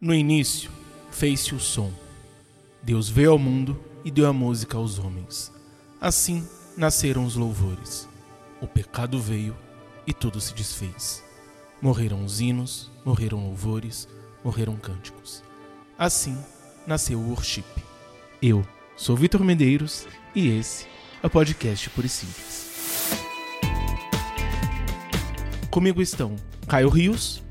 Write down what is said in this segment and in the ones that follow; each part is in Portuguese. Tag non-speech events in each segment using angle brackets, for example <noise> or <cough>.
No início, fez-se o som. Deus veio ao mundo e deu a música aos homens. Assim nasceram os louvores. O pecado veio e tudo se desfez. Morreram os hinos, morreram louvores, morreram cânticos. Assim nasceu o worship. Eu sou Vitor Medeiros e esse é o podcast e Simples. Comigo estão Caio Rios.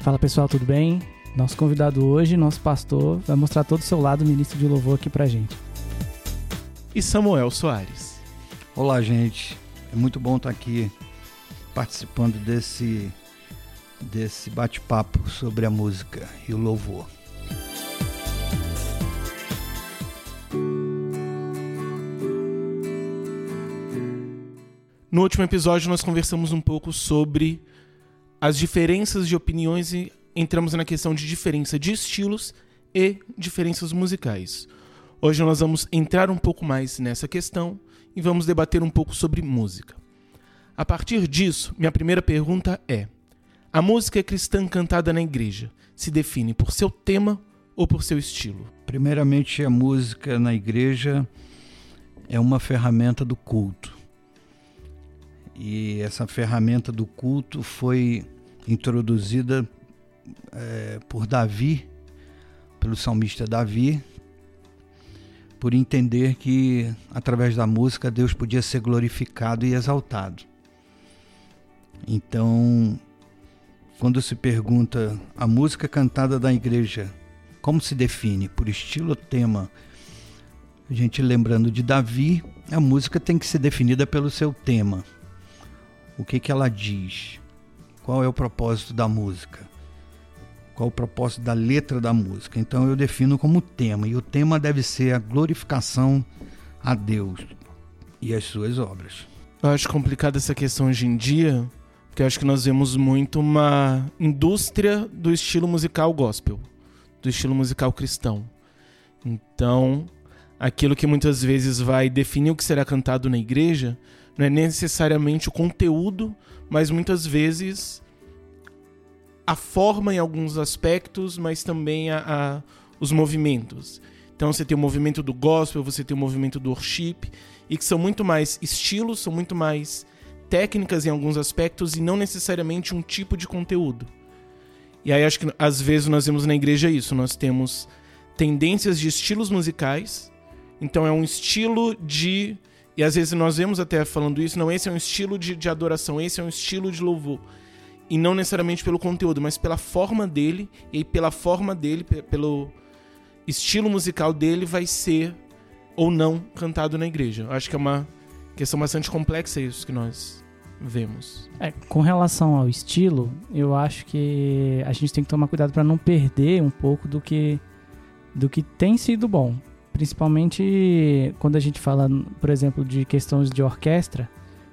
Fala pessoal, tudo bem? Nosso convidado hoje, nosso pastor, vai mostrar todo o seu lado ministro de louvor aqui pra gente. E Samuel Soares. Olá, gente. É muito bom estar aqui participando desse desse bate-papo sobre a música e o louvor. No último episódio, nós conversamos um pouco sobre as diferenças de opiniões e entramos na questão de diferença de estilos e diferenças musicais. Hoje nós vamos entrar um pouco mais nessa questão e vamos debater um pouco sobre música. A partir disso, minha primeira pergunta é: a música cristã cantada na igreja se define por seu tema ou por seu estilo? Primeiramente, a música na igreja é uma ferramenta do culto. E essa ferramenta do culto foi introduzida é, por Davi, pelo salmista Davi, por entender que através da música Deus podia ser glorificado e exaltado. Então, quando se pergunta a música cantada da igreja, como se define? Por estilo ou tema? A gente lembrando de Davi, a música tem que ser definida pelo seu tema o que, que ela diz, qual é o propósito da música, qual o propósito da letra da música. Então eu defino como tema, e o tema deve ser a glorificação a Deus e as suas obras. Eu acho complicada essa questão hoje em dia, porque eu acho que nós vemos muito uma indústria do estilo musical gospel, do estilo musical cristão. Então, aquilo que muitas vezes vai definir o que será cantado na igreja não é necessariamente o conteúdo, mas muitas vezes a forma em alguns aspectos, mas também a, a, os movimentos. Então você tem o movimento do gospel, você tem o movimento do worship, e que são muito mais estilos, são muito mais técnicas em alguns aspectos e não necessariamente um tipo de conteúdo. E aí acho que às vezes nós vemos na igreja isso, nós temos tendências de estilos musicais, então é um estilo de e às vezes nós vemos até falando isso, não, esse é um estilo de, de adoração, esse é um estilo de louvor. E não necessariamente pelo conteúdo, mas pela forma dele, e pela forma dele, pelo estilo musical dele, vai ser ou não cantado na igreja. Acho que é uma questão bastante complexa isso que nós vemos. É, com relação ao estilo, eu acho que a gente tem que tomar cuidado para não perder um pouco do que do que tem sido bom. Principalmente quando a gente fala, por exemplo, de questões de orquestra.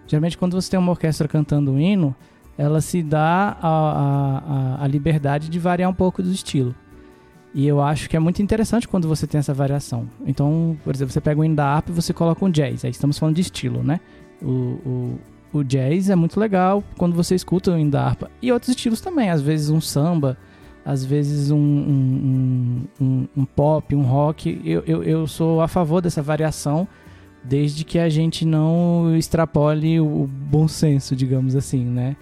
Geralmente, quando você tem uma orquestra cantando um hino, ela se dá a, a, a liberdade de variar um pouco do estilo. E eu acho que é muito interessante quando você tem essa variação. Então, por exemplo, você pega da harpa e você coloca um jazz. Aí estamos falando de estilo, né? O, o, o jazz é muito legal quando você escuta o hino da harpa. E outros estilos também, às vezes um samba às vezes um, um, um, um pop, um rock. Eu, eu, eu, sou a favor dessa variação, desde que a gente não extrapole o bom senso, digamos assim, né?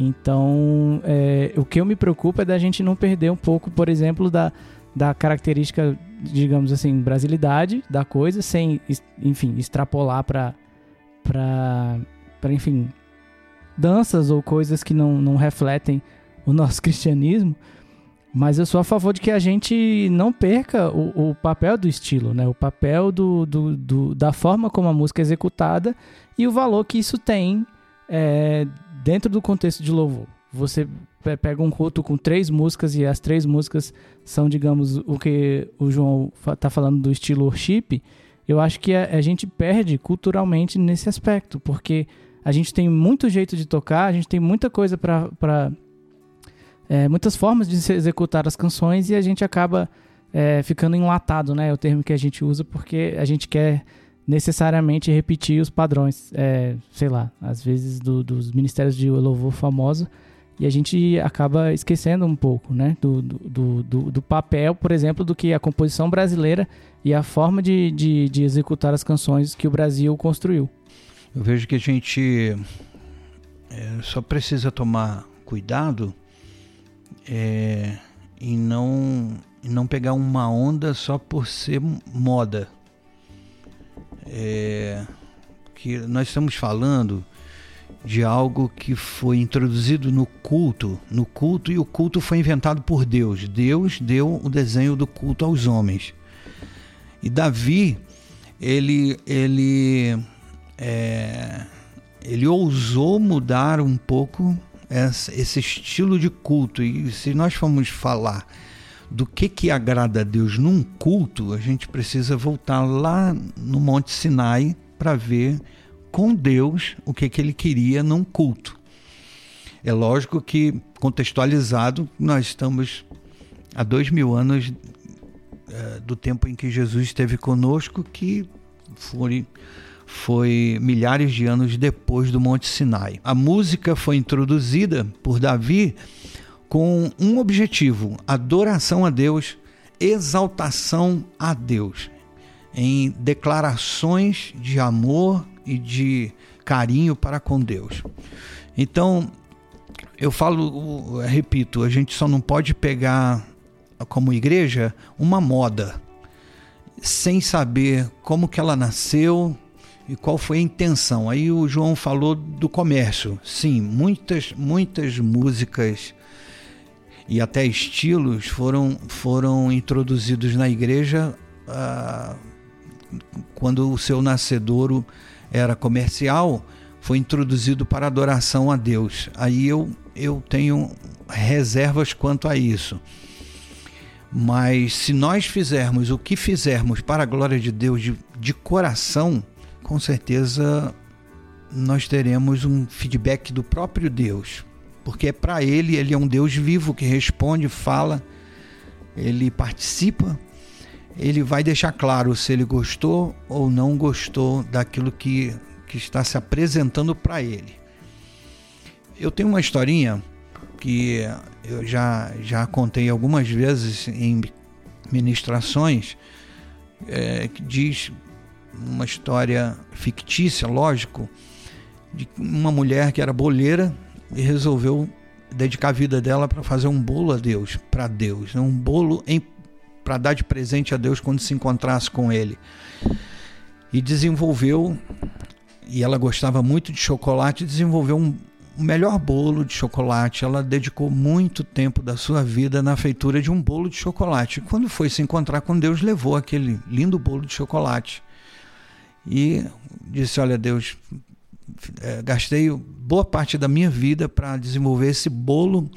Então, é, o que eu me preocupo é da gente não perder um pouco, por exemplo, da, da característica, digamos assim, brasilidade da coisa, sem, enfim, extrapolar para, enfim, danças ou coisas que não, não refletem o nosso <laughs> cristianismo, mas eu sou a favor de que a gente não perca o, o papel do estilo, né? O papel do, do, do, da forma como a música é executada e o valor que isso tem é, dentro do contexto de louvor. Você pega um culto com três músicas e as três músicas são, digamos, o que o João está falando do estilo worship. Eu acho que a, a gente perde culturalmente nesse aspecto, porque a gente tem muito jeito de tocar, a gente tem muita coisa para é, muitas formas de se executar as canções e a gente acaba é, ficando enlatado, né? É o termo que a gente usa porque a gente quer necessariamente repetir os padrões, é, sei lá, às vezes do, dos ministérios de louvor famoso, E a gente acaba esquecendo um pouco né, do, do, do, do papel, por exemplo, do que a composição brasileira e a forma de, de, de executar as canções que o Brasil construiu. Eu vejo que a gente é, só precisa tomar cuidado é, não, em não pegar uma onda só por ser moda. É, que nós estamos falando de algo que foi introduzido no culto, no culto e o culto foi inventado por Deus. Deus deu o desenho do culto aos homens. E Davi, ele ele é, ele ousou mudar um pouco esse estilo de culto. E se nós formos falar do que, que agrada a Deus num culto, a gente precisa voltar lá no Monte Sinai para ver com Deus o que, que ele queria num culto. É lógico que, contextualizado, nós estamos há dois mil anos é, do tempo em que Jesus esteve conosco, que foi foi milhares de anos depois do Monte Sinai. A música foi introduzida por Davi com um objetivo: adoração a Deus, exaltação a Deus, em declarações de amor e de carinho para com Deus. Então, eu falo, eu repito, a gente só não pode pegar como igreja uma moda sem saber como que ela nasceu, e qual foi a intenção. Aí o João falou do comércio. Sim, muitas, muitas músicas e até estilos foram, foram introduzidos na igreja ah, quando o seu nascedouro era comercial, foi introduzido para adoração a Deus. Aí eu, eu tenho reservas quanto a isso. Mas se nós fizermos o que fizermos para a glória de Deus de, de coração, com certeza nós teremos um feedback do próprio Deus, porque é para ele, ele é um Deus vivo que responde, fala, ele participa, ele vai deixar claro se ele gostou ou não gostou daquilo que, que está se apresentando para ele. Eu tenho uma historinha que eu já, já contei algumas vezes em ministrações, é, que diz uma história fictícia, lógico, de uma mulher que era boleira e resolveu dedicar a vida dela para fazer um bolo a Deus, para Deus, né? um bolo para dar de presente a Deus quando se encontrasse com Ele. E desenvolveu, e ela gostava muito de chocolate, desenvolveu um, o melhor bolo de chocolate. Ela dedicou muito tempo da sua vida na feitura de um bolo de chocolate. Quando foi se encontrar com Deus, levou aquele lindo bolo de chocolate e disse: Olha, Deus, é, gastei boa parte da minha vida para desenvolver esse bolo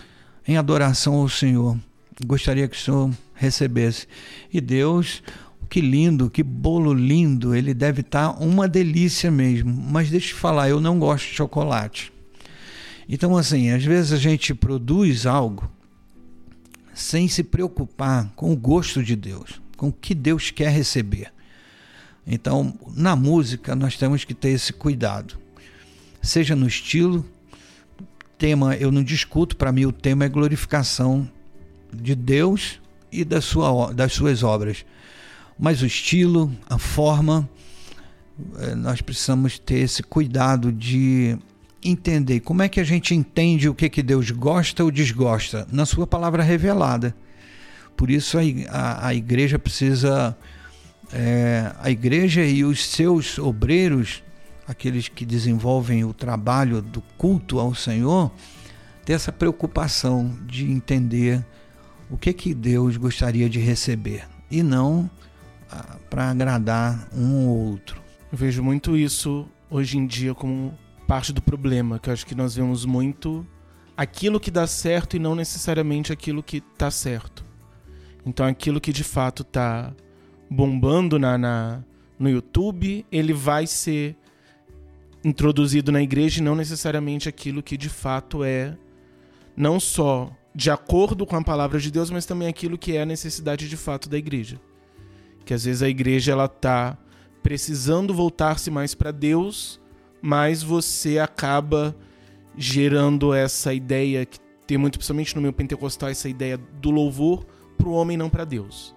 em adoração ao Senhor. Gostaria que o Senhor recebesse. E Deus, que lindo, que bolo lindo, ele deve estar tá uma delícia mesmo. Mas deixa eu falar, eu não gosto de chocolate. Então, assim, às vezes a gente produz algo sem se preocupar com o gosto de Deus, com o que Deus quer receber. Então, na música, nós temos que ter esse cuidado. Seja no estilo, tema eu não discuto, para mim o tema é glorificação de Deus e da sua, das suas obras. Mas o estilo, a forma, eh, nós precisamos ter esse cuidado de entender como é que a gente entende o que, que Deus gosta ou desgosta na sua palavra revelada. Por isso a, a, a igreja precisa é, a igreja e os seus obreiros, aqueles que desenvolvem o trabalho do culto ao Senhor, ter essa preocupação de entender o que que Deus gostaria de receber e não ah, para agradar um ou outro. Eu vejo muito isso hoje em dia como parte do problema, que eu acho que nós vemos muito aquilo que dá certo e não necessariamente aquilo que está certo. Então aquilo que de fato está bombando na, na, no YouTube, ele vai ser introduzido na igreja e não necessariamente aquilo que de fato é não só de acordo com a palavra de Deus, mas também aquilo que é a necessidade de fato da igreja. Que às vezes a igreja ela tá precisando voltar-se mais para Deus, mas você acaba gerando essa ideia que tem muito, principalmente no meu pentecostal, essa ideia do louvor para o homem, não para Deus.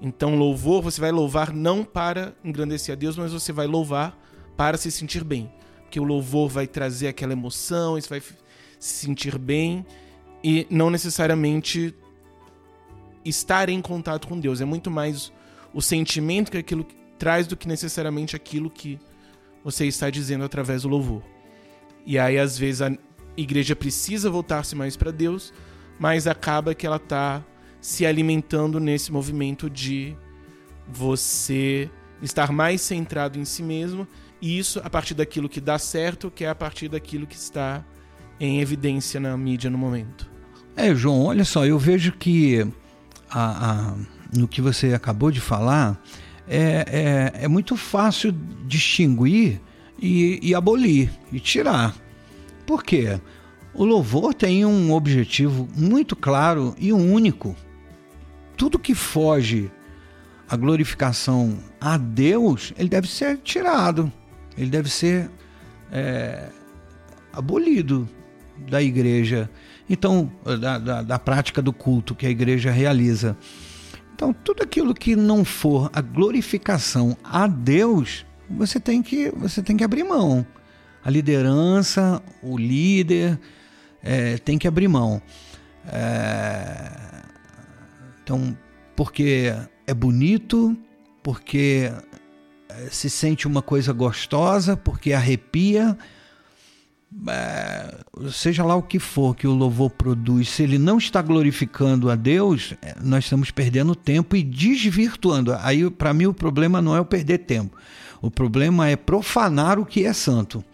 Então, louvor, você vai louvar não para engrandecer a Deus, mas você vai louvar para se sentir bem. Porque o louvor vai trazer aquela emoção, você vai se sentir bem e não necessariamente estar em contato com Deus. É muito mais o sentimento que aquilo traz do que necessariamente aquilo que você está dizendo através do louvor. E aí, às vezes, a igreja precisa voltar-se mais para Deus, mas acaba que ela está se alimentando nesse movimento de você estar mais centrado em si mesmo, e isso a partir daquilo que dá certo, que é a partir daquilo que está em evidência na mídia no momento. É, João, olha só, eu vejo que a, a, no que você acabou de falar, é, é, é muito fácil distinguir e, e abolir e tirar. Por quê? O louvor tem um objetivo muito claro e único tudo que foge à glorificação a Deus, ele deve ser tirado, ele deve ser é, abolido da igreja. Então, da, da, da prática do culto que a igreja realiza. Então, tudo aquilo que não for a glorificação a Deus, você tem que, você tem que abrir mão. A liderança, o líder, é, tem que abrir mão. É, então, porque é bonito, porque se sente uma coisa gostosa, porque arrepia, é, seja lá o que for que o louvor produz, se ele não está glorificando a Deus, eh, nós estamos perdendo tempo e desvirtuando. Aí, para mim, o problema não é o perder tempo, o problema é profanar o que é santo.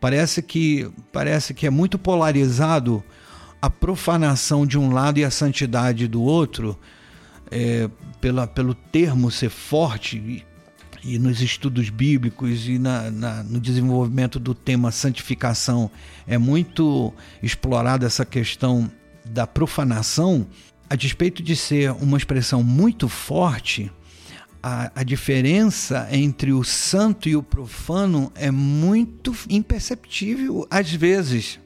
Parece que parece que é muito polarizado a profanação de um lado e a santidade do outro, é, pela, pelo termo ser forte, e, nos estudos bíblicos e na, na, no desenvolvimento do tema santificação, é muito explorada essa questão da profanação, a despeito de ser uma expressão muito forte, a, a, diferença entre o santo e o profano é muito imperceptível às vezes.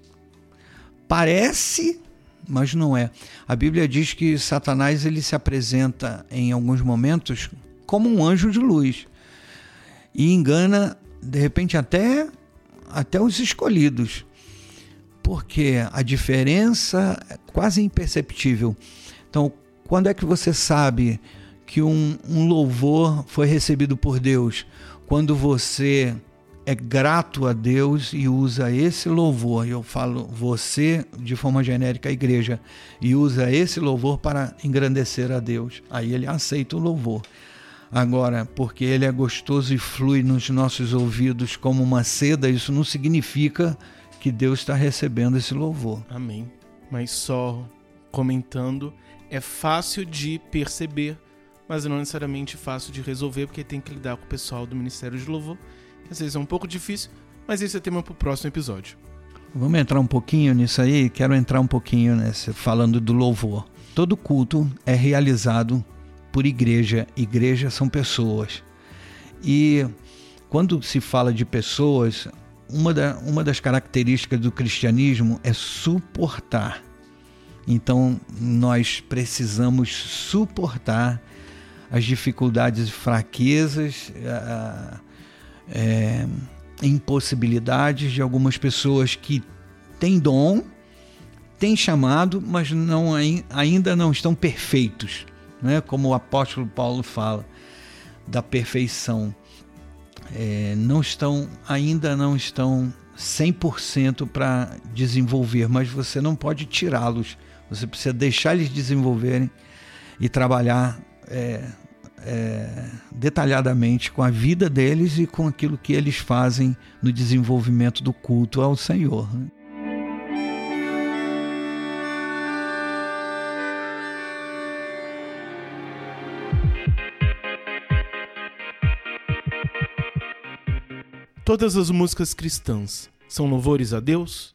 Parece, mas não é. A Bíblia diz que Satanás ele se apresenta em alguns momentos como um anjo de luz e engana de repente até até os escolhidos. Porque a diferença é quase imperceptível. Então, quando é que você sabe que um, um louvor foi recebido por Deus? Quando você é grato a Deus e usa esse louvor, eu falo você de forma genérica, a igreja, e usa esse louvor para engrandecer a Deus, aí ele aceita o louvor. Agora, porque ele é gostoso e flui nos nossos ouvidos como uma seda, isso não significa que Deus está recebendo esse louvor. Amém. Mas só comentando, é fácil de perceber, mas não necessariamente fácil de resolver, porque tem que lidar com o pessoal do Ministério de Louvor às vezes é um pouco difícil, mas esse é tema para o próximo episódio. Vamos entrar um pouquinho nisso aí? Quero entrar um pouquinho nesse, falando do louvor. Todo culto é realizado por igreja. Igreja são pessoas. E quando se fala de pessoas, uma, da, uma das características do cristianismo é suportar. Então, nós precisamos suportar as dificuldades e fraquezas, é, impossibilidades de algumas pessoas que têm dom, têm chamado, mas não, ainda não estão perfeitos, né? como o apóstolo Paulo fala da perfeição. É, não estão, ainda não estão 100% para desenvolver, mas você não pode tirá-los. Você precisa deixar eles desenvolverem e trabalhar é, é, detalhadamente com a vida deles e com aquilo que eles fazem no desenvolvimento do culto ao Senhor. Né? Todas as músicas cristãs são louvores a Deus?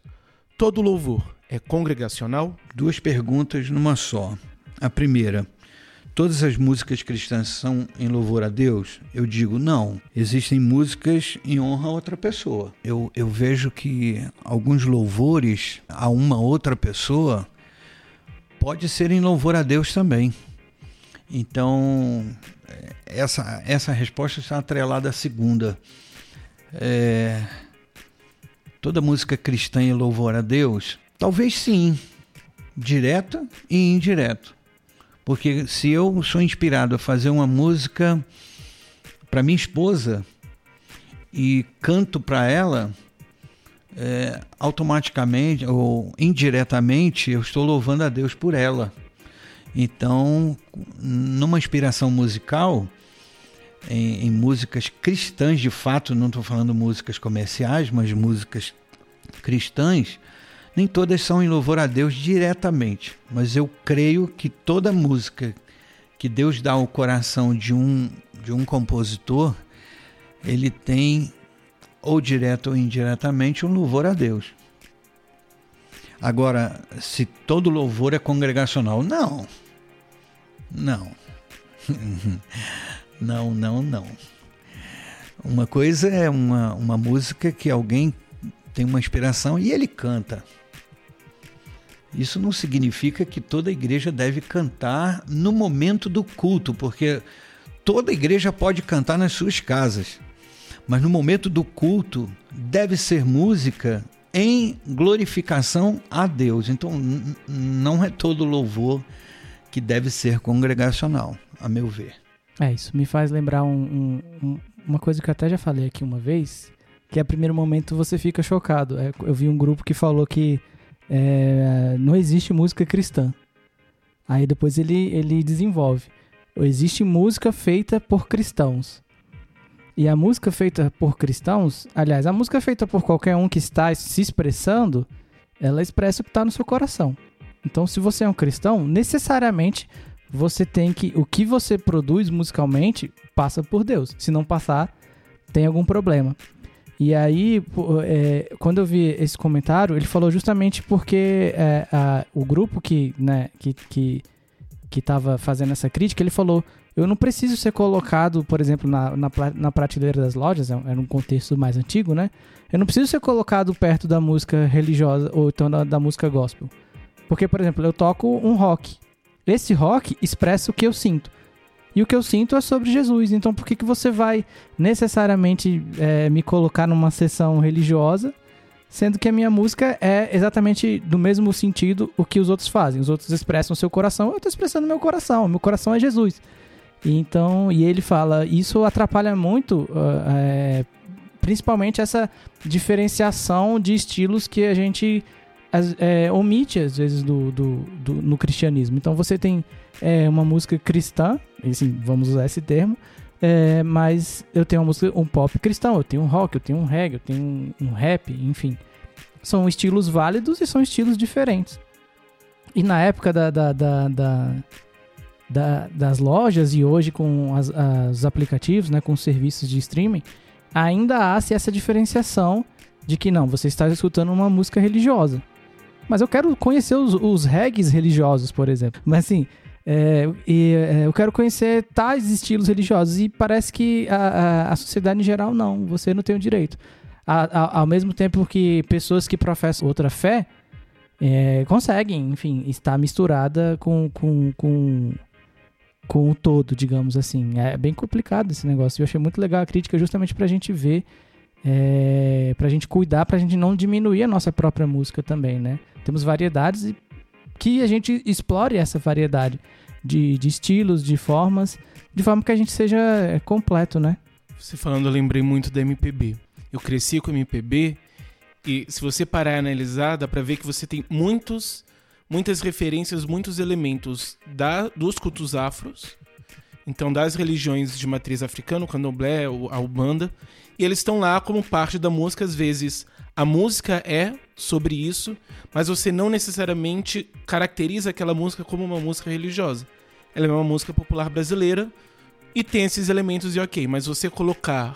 Todo louvor é congregacional? Duas perguntas numa só. A primeira, todas as músicas cristãs são em louvor a Deus? Eu digo não. Existem músicas em honra a outra pessoa. Eu, eu vejo que alguns louvores a uma outra pessoa pode ser em louvor a Deus também. Então, essa, essa resposta está atrelada à segunda. É, toda música cristã em louvor a Deus? Talvez sim, direta e indireto. Porque se eu sou inspirado a fazer uma música para minha esposa e canto para ela, é, automaticamente ou indiretamente eu estou louvando a Deus por ela. Então, numa inspiração musical, em, em músicas cristãs de fato, não estou falando músicas comerciais, mas músicas cristãs, nem todas são em louvor a Deus diretamente, mas eu creio que toda música que Deus dá ao coração de um, de um compositor, ele tem, ou direto ou indiretamente, um louvor a Deus. Agora, se todo louvor é congregacional, não. Não. <laughs> não, não, não. Uma coisa é uma, uma música que alguém tem uma inspiração e ele canta. Isso não significa que toda igreja deve cantar no momento do culto, porque toda igreja pode cantar nas suas casas. Mas no momento do culto deve ser música em glorificação a Deus. Então não é todo louvor que deve ser congregacional, a meu ver. É, isso me faz lembrar um, um, uma coisa que eu até já falei aqui uma vez, que a primeiro momento você fica chocado. É, eu vi um grupo que falou que é, não existe música cristã. Aí depois ele, ele desenvolve. Existe música feita por cristãos. E a música feita por cristãos, aliás, a música feita por qualquer um que está se expressando, ela expressa o que está no seu coração. Então, se você é um cristão, necessariamente você tem que. O que você produz musicalmente passa por Deus. Se não passar, tem algum problema. E aí, é, quando eu vi esse comentário, ele falou justamente porque é, a, o grupo que, né, que, que, que tava fazendo essa crítica, ele falou: eu não preciso ser colocado, por exemplo, na, na, na prateleira das lojas, era é, é um contexto mais antigo, né? Eu não preciso ser colocado perto da música religiosa ou então da, da música gospel. Porque, por exemplo, eu toco um rock. Esse rock expressa o que eu sinto. E o que eu sinto é sobre Jesus. Então, por que, que você vai necessariamente é, me colocar numa sessão religiosa, sendo que a minha música é exatamente do mesmo sentido o que os outros fazem? Os outros expressam seu coração, eu estou expressando meu coração. Meu coração é Jesus. E então, e ele fala, isso atrapalha muito, uh, é, principalmente essa diferenciação de estilos que a gente as, é, omite, às vezes, do, do, do, no cristianismo. Então você tem é, uma música cristã, assim, vamos usar esse termo, é, mas eu tenho uma música, um pop cristão, eu tenho um rock, eu tenho um reggae, eu tenho um, um rap, enfim. São estilos válidos e são estilos diferentes. E na época da, da, da, da, da das lojas e hoje com as, os aplicativos, né, com os serviços de streaming, ainda há-se essa diferenciação de que não, você está escutando uma música religiosa. Mas eu quero conhecer os, os regs religiosos, por exemplo. Mas assim, é, e, é, eu quero conhecer tais estilos religiosos. E parece que a, a, a sociedade em geral não. Você não tem o direito. A, ao mesmo tempo que pessoas que professam outra fé é, conseguem, enfim, estar misturada com, com, com, com o todo, digamos assim. É bem complicado esse negócio. Eu achei muito legal a crítica justamente para a gente ver, é, para a gente cuidar, para a gente não diminuir a nossa própria música também, né? Temos variedades e que a gente explore essa variedade de, de estilos, de formas, de forma que a gente seja é, completo, né? Você falando, eu lembrei muito da MPB. Eu cresci com MPB e se você parar e analisar, dá pra ver que você tem muitos, muitas referências, muitos elementos da, dos cultos afros, então das religiões de matriz africana, o candomblé, a ubanda, e eles estão lá como parte da música, às vezes a música é sobre isso, mas você não necessariamente caracteriza aquela música como uma música religiosa. Ela é uma música popular brasileira e tem esses elementos de ok, mas você colocar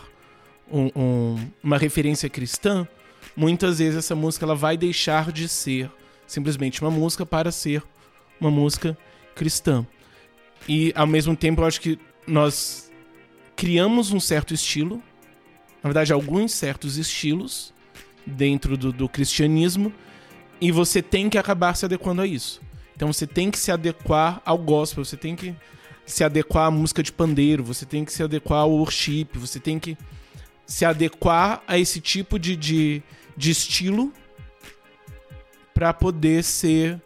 um, um, uma referência cristã, muitas vezes essa música ela vai deixar de ser simplesmente uma música para ser uma música cristã. E ao mesmo tempo eu acho que nós criamos um certo estilo, na verdade, alguns certos estilos dentro do, do cristianismo, e você tem que acabar se adequando a isso. Então você tem que se adequar ao gospel, você tem que se adequar à música de pandeiro, você tem que se adequar ao worship, você tem que se adequar a esse tipo de, de, de estilo para poder ser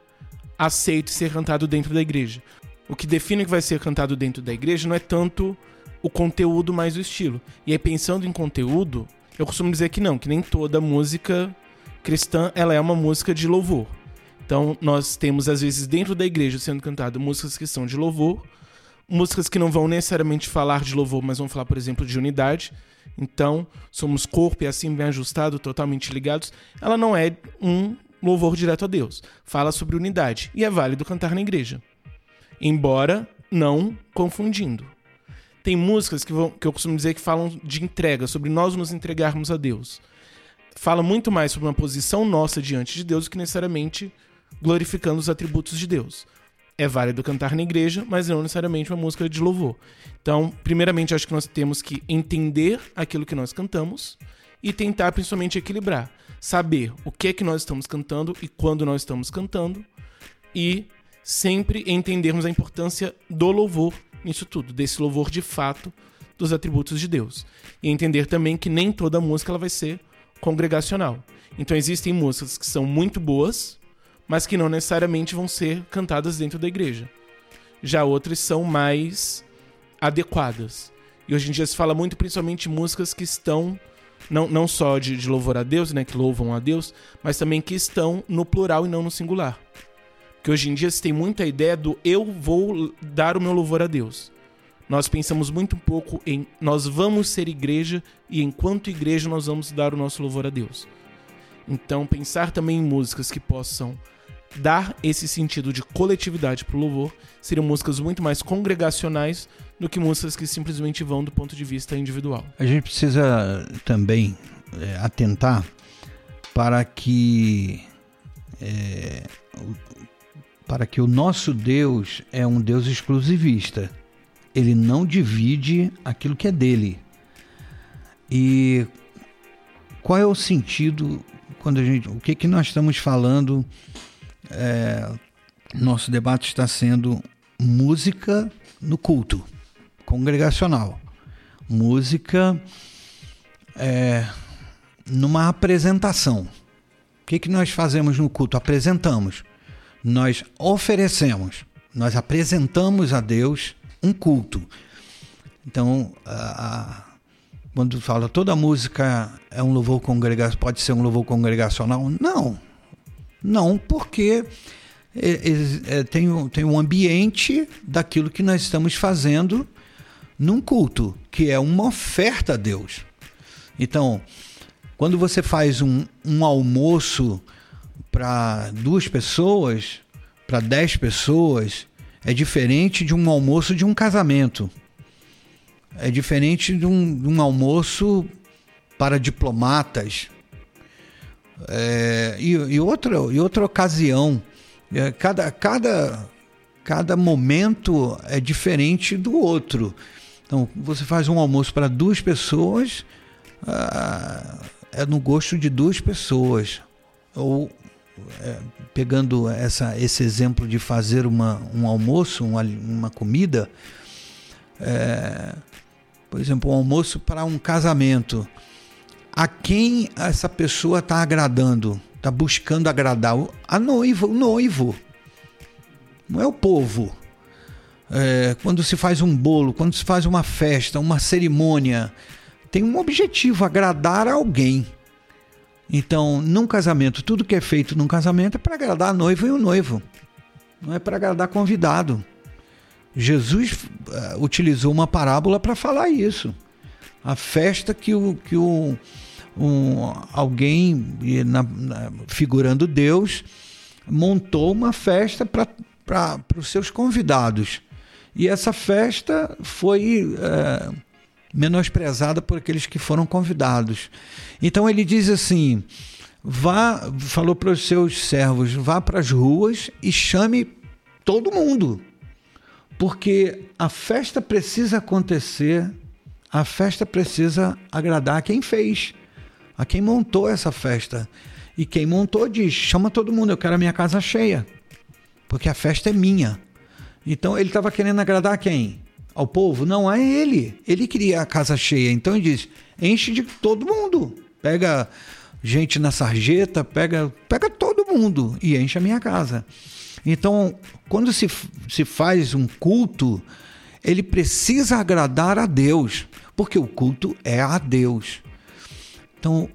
aceito e ser cantado dentro da igreja. O que define que vai ser cantado dentro da igreja não é tanto o conteúdo, mas o estilo. E aí, pensando em conteúdo, eu costumo dizer que não, que nem toda música cristã ela é uma música de louvor. Então, nós temos, às vezes, dentro da igreja sendo cantado músicas que são de louvor, músicas que não vão necessariamente falar de louvor, mas vão falar, por exemplo, de unidade. Então, somos corpo e assim bem ajustado, totalmente ligados. Ela não é um louvor direto a Deus. Fala sobre unidade. E é válido cantar na igreja. Embora não confundindo. Tem músicas que, vão, que eu costumo dizer que falam de entrega, sobre nós nos entregarmos a Deus. Fala muito mais sobre uma posição nossa diante de Deus do que necessariamente glorificando os atributos de Deus. É válido cantar na igreja, mas não necessariamente uma música de louvor. Então, primeiramente, acho que nós temos que entender aquilo que nós cantamos e tentar principalmente equilibrar. Saber o que é que nós estamos cantando e quando nós estamos cantando e sempre entendermos a importância do louvor nisso tudo, desse louvor de fato dos atributos de Deus. E entender também que nem toda música ela vai ser congregacional. Então existem músicas que são muito boas, mas que não necessariamente vão ser cantadas dentro da igreja. Já outras são mais adequadas. E hoje em dia se fala muito principalmente músicas que estão não, não só de, de louvor a Deus, né, que louvam a Deus, mas também que estão no plural e não no singular. Porque hoje em dia se tem muita ideia do eu vou dar o meu louvor a Deus. Nós pensamos muito pouco em nós vamos ser igreja e enquanto igreja nós vamos dar o nosso louvor a Deus. Então pensar também em músicas que possam dar esse sentido de coletividade para o louvor seriam músicas muito mais congregacionais do que músicas que simplesmente vão do ponto de vista individual. A gente precisa também é, atentar para que é, para que o nosso Deus é um Deus exclusivista. Ele não divide aquilo que é dele. E qual é o sentido quando a gente, o que que nós estamos falando é, nosso debate está sendo música no culto congregacional. Música é, numa apresentação. O que, que nós fazemos no culto? Apresentamos. Nós oferecemos. Nós apresentamos a Deus um culto. Então, a, a, quando fala toda música é um louvor congregacional, pode ser um louvor congregacional? Não não, porque é, é, é, tem, tem um ambiente daquilo que nós estamos fazendo num culto, que é uma oferta a Deus. Então, quando você faz um, um almoço para duas pessoas, para dez pessoas, é diferente de um almoço de um casamento. É diferente de um, de um almoço para diplomatas. É, e, e, outra, e outra ocasião, é, cada, cada, cada momento é diferente do outro. Então, você faz um almoço para duas pessoas, ah, é no gosto de duas pessoas. Ou, pegando essa, esse exemplo de fazer uma, um almoço, uma, uma comida, é, por exemplo, um almoço para um casamento a quem essa pessoa está agradando, está buscando agradar a noiva, o noivo, não é o povo. É, quando se faz um bolo, quando se faz uma festa, uma cerimônia, tem um objetivo, agradar alguém. Então, num casamento, tudo que é feito num casamento é para agradar a noiva e o noivo, não é para agradar convidado. Jesus uh, utilizou uma parábola para falar isso a festa que o, que o um, alguém, na, na, figurando Deus, montou uma festa para os seus convidados. E essa festa foi é, menosprezada por aqueles que foram convidados. Então ele diz assim: vá, falou para os seus servos, vá para as ruas e chame todo mundo, Porque a festa precisa acontecer, a festa precisa agradar a quem fez, a quem montou essa festa. E quem montou diz: chama todo mundo, eu quero a minha casa cheia, porque a festa é minha. Então ele estava querendo agradar quem? Ao povo? Não, a ele. Ele queria a casa cheia. Então ele diz: enche de todo mundo. Pega gente na sarjeta, pega, pega todo mundo e enche a minha casa. Então, quando se, se faz um culto, ele precisa agradar a Deus, porque o culto é a Deus. Então,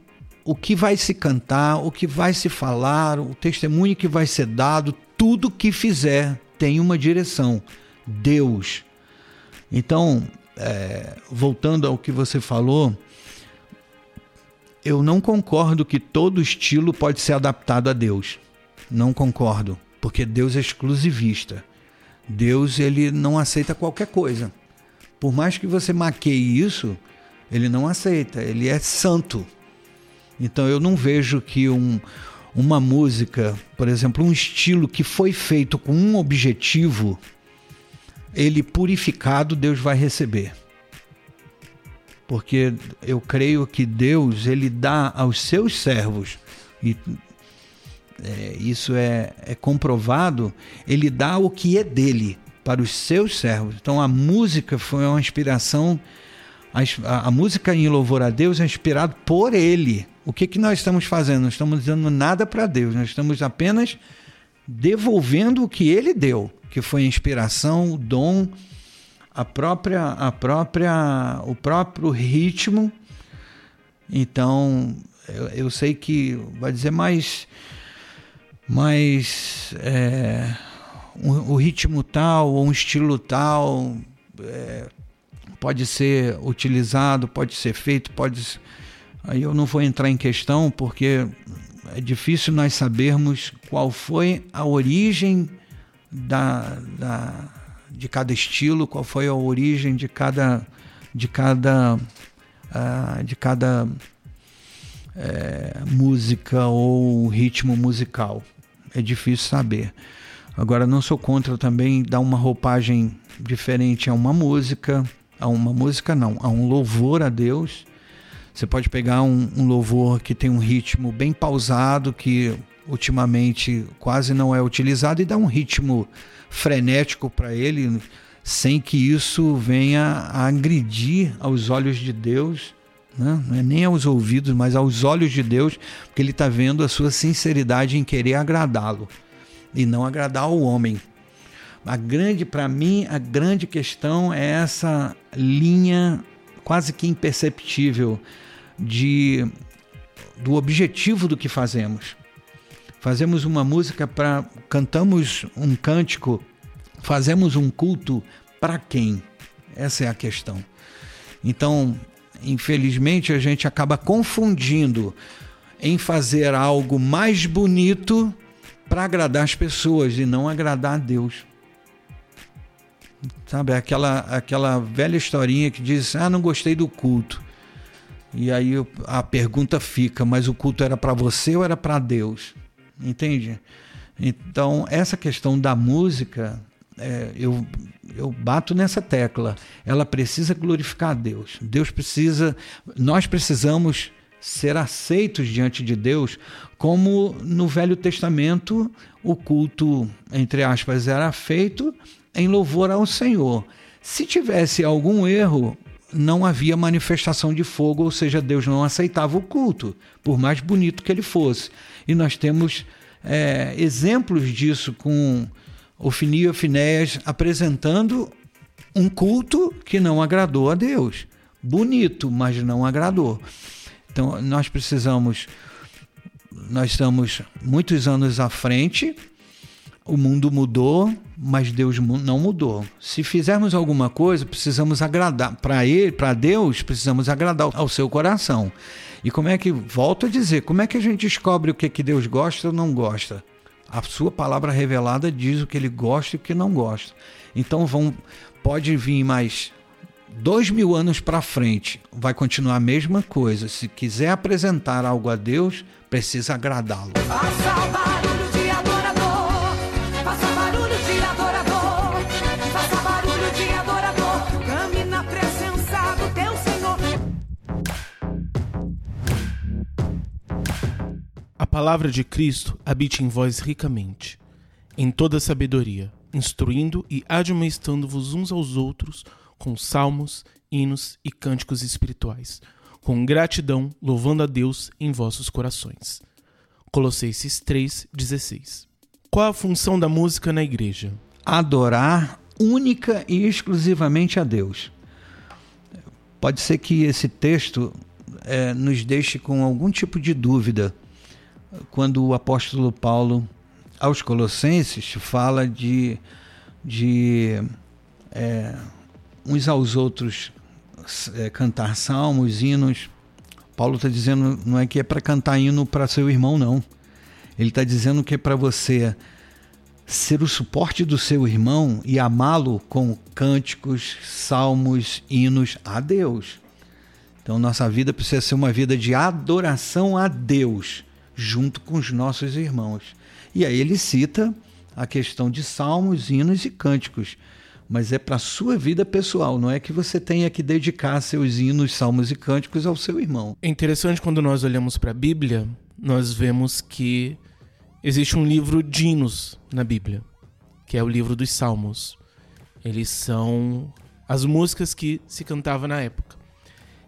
o que vai se cantar, o que vai se falar, o testemunho que vai ser dado, tudo que fizer tem uma direção: Deus. Então, é, voltando ao que você falou, eu não concordo que todo estilo pode ser adaptado a Deus. Não concordo, porque Deus é exclusivista. Deus ele não aceita qualquer coisa. Por mais que você maqueie isso, ele não aceita. Ele é santo. Então eu não vejo que um, uma música, por exemplo, um estilo que foi feito com um objetivo, ele purificado, Deus vai receber. Porque eu creio que Deus ele dá aos seus servos e é, isso é, é comprovado, ele dá o que é dele para os seus servos. Então a música foi uma inspiração, a, a música em louvor a Deus é inspirada por ele. O que, que nós estamos fazendo? Não estamos dando nada para Deus, nós estamos apenas devolvendo o que ele deu, que foi a inspiração, o dom, a própria, a própria, o próprio ritmo. Então, eu, eu sei que vai dizer mais, mais é, um, o ritmo tal ou um estilo tal é, pode ser utilizado, pode ser feito, pode Aí eu não vou entrar em questão porque é difícil nós sabermos qual foi a origem da, da, de cada estilo, qual foi a origem de cada de cada uh, de cada é, música ou ritmo musical. É difícil saber. Agora não sou contra também dar uma roupagem diferente a uma música, a uma música não, a um louvor a Deus você pode pegar um, um louvor que tem um ritmo bem pausado, que ultimamente quase não é utilizado, e dar um ritmo frenético para ele, sem que isso venha a agredir aos olhos de Deus, né? não é nem aos ouvidos, mas aos olhos de Deus, porque ele está vendo a sua sinceridade em querer agradá-lo e não agradar ao homem. A grande, para mim, a grande questão é essa linha quase que imperceptível de do objetivo do que fazemos. Fazemos uma música para cantamos um cântico, fazemos um culto para quem? Essa é a questão. Então, infelizmente a gente acaba confundindo em fazer algo mais bonito para agradar as pessoas e não agradar a Deus. Sabe, aquela aquela velha historinha que diz: "Ah, não gostei do culto". E aí a pergunta fica: mas o culto era para você ou era para Deus? Entende? Então, essa questão da música, é, eu, eu bato nessa tecla. Ela precisa glorificar a Deus. Deus precisa, nós precisamos ser aceitos diante de Deus, como no Velho Testamento o culto, entre aspas, era feito em louvor ao Senhor. Se tivesse algum erro, não havia manifestação de fogo, ou seja, Deus não aceitava o culto, por mais bonito que ele fosse. E nós temos é, exemplos disso com Ofini e Finéias apresentando um culto que não agradou a Deus. Bonito, mas não agradou. Então nós precisamos, nós estamos muitos anos à frente o mundo mudou, mas Deus não mudou. Se fizermos alguma coisa, precisamos agradar para ele, para Deus, precisamos agradar ao seu coração. E como é que volto a dizer, como é que a gente descobre o que que Deus gosta ou não gosta? A sua palavra revelada diz o que ele gosta e o que não gosta. Então vão, pode vir mais dois mil anos para frente, vai continuar a mesma coisa. Se quiser apresentar algo a Deus, precisa agradá-lo. Palavra de Cristo habite em vós ricamente, em toda sabedoria, instruindo e admoestando-vos uns aos outros com salmos, hinos e cânticos espirituais, com gratidão, louvando a Deus em vossos corações. Colossenses 3:16. Qual a função da música na igreja? Adorar única e exclusivamente a Deus. Pode ser que esse texto é, nos deixe com algum tipo de dúvida quando o apóstolo Paulo aos Colossenses fala de, de é, uns aos outros é, cantar salmos, hinos. Paulo está dizendo não é que é para cantar hino para seu irmão, não. Ele está dizendo que é para você ser o suporte do seu irmão e amá-lo com cânticos, salmos, hinos a Deus. Então, nossa vida precisa ser uma vida de adoração a Deus, junto com os nossos irmãos. E aí ele cita a questão de salmos, hinos e cânticos. Mas é para a sua vida pessoal, não é que você tenha que dedicar seus hinos, salmos e cânticos ao seu irmão. É interessante quando nós olhamos para a Bíblia, nós vemos que existe um livro de hinos na Bíblia, que é o livro dos Salmos. Eles são as músicas que se cantava na época.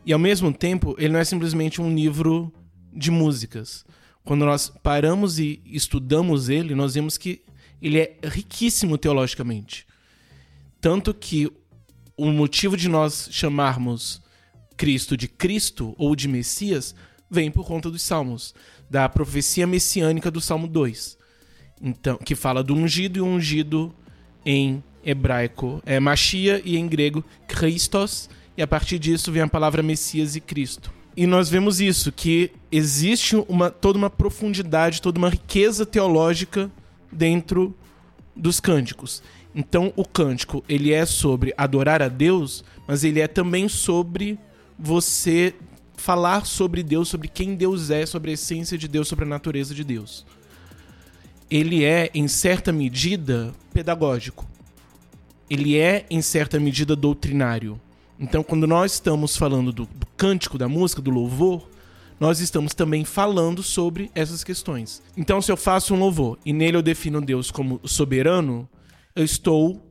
E ao mesmo tempo, ele não é simplesmente um livro de músicas. Quando nós paramos e estudamos ele, nós vemos que ele é riquíssimo teologicamente. Tanto que o motivo de nós chamarmos Cristo de Cristo ou de Messias vem por conta dos Salmos, da profecia messiânica do Salmo 2. Então, que fala do ungido e ungido em hebraico é Machia e em grego Christos, e a partir disso vem a palavra Messias e Cristo. E nós vemos isso, que existe uma, toda uma profundidade, toda uma riqueza teológica dentro dos cânticos. Então, o cântico, ele é sobre adorar a Deus, mas ele é também sobre você falar sobre Deus, sobre quem Deus é, sobre a essência de Deus, sobre a natureza de Deus. Ele é, em certa medida, pedagógico. Ele é, em certa medida, doutrinário. Então, quando nós estamos falando do, do cântico da música, do louvor, nós estamos também falando sobre essas questões. Então, se eu faço um louvor e nele eu defino Deus como soberano, eu estou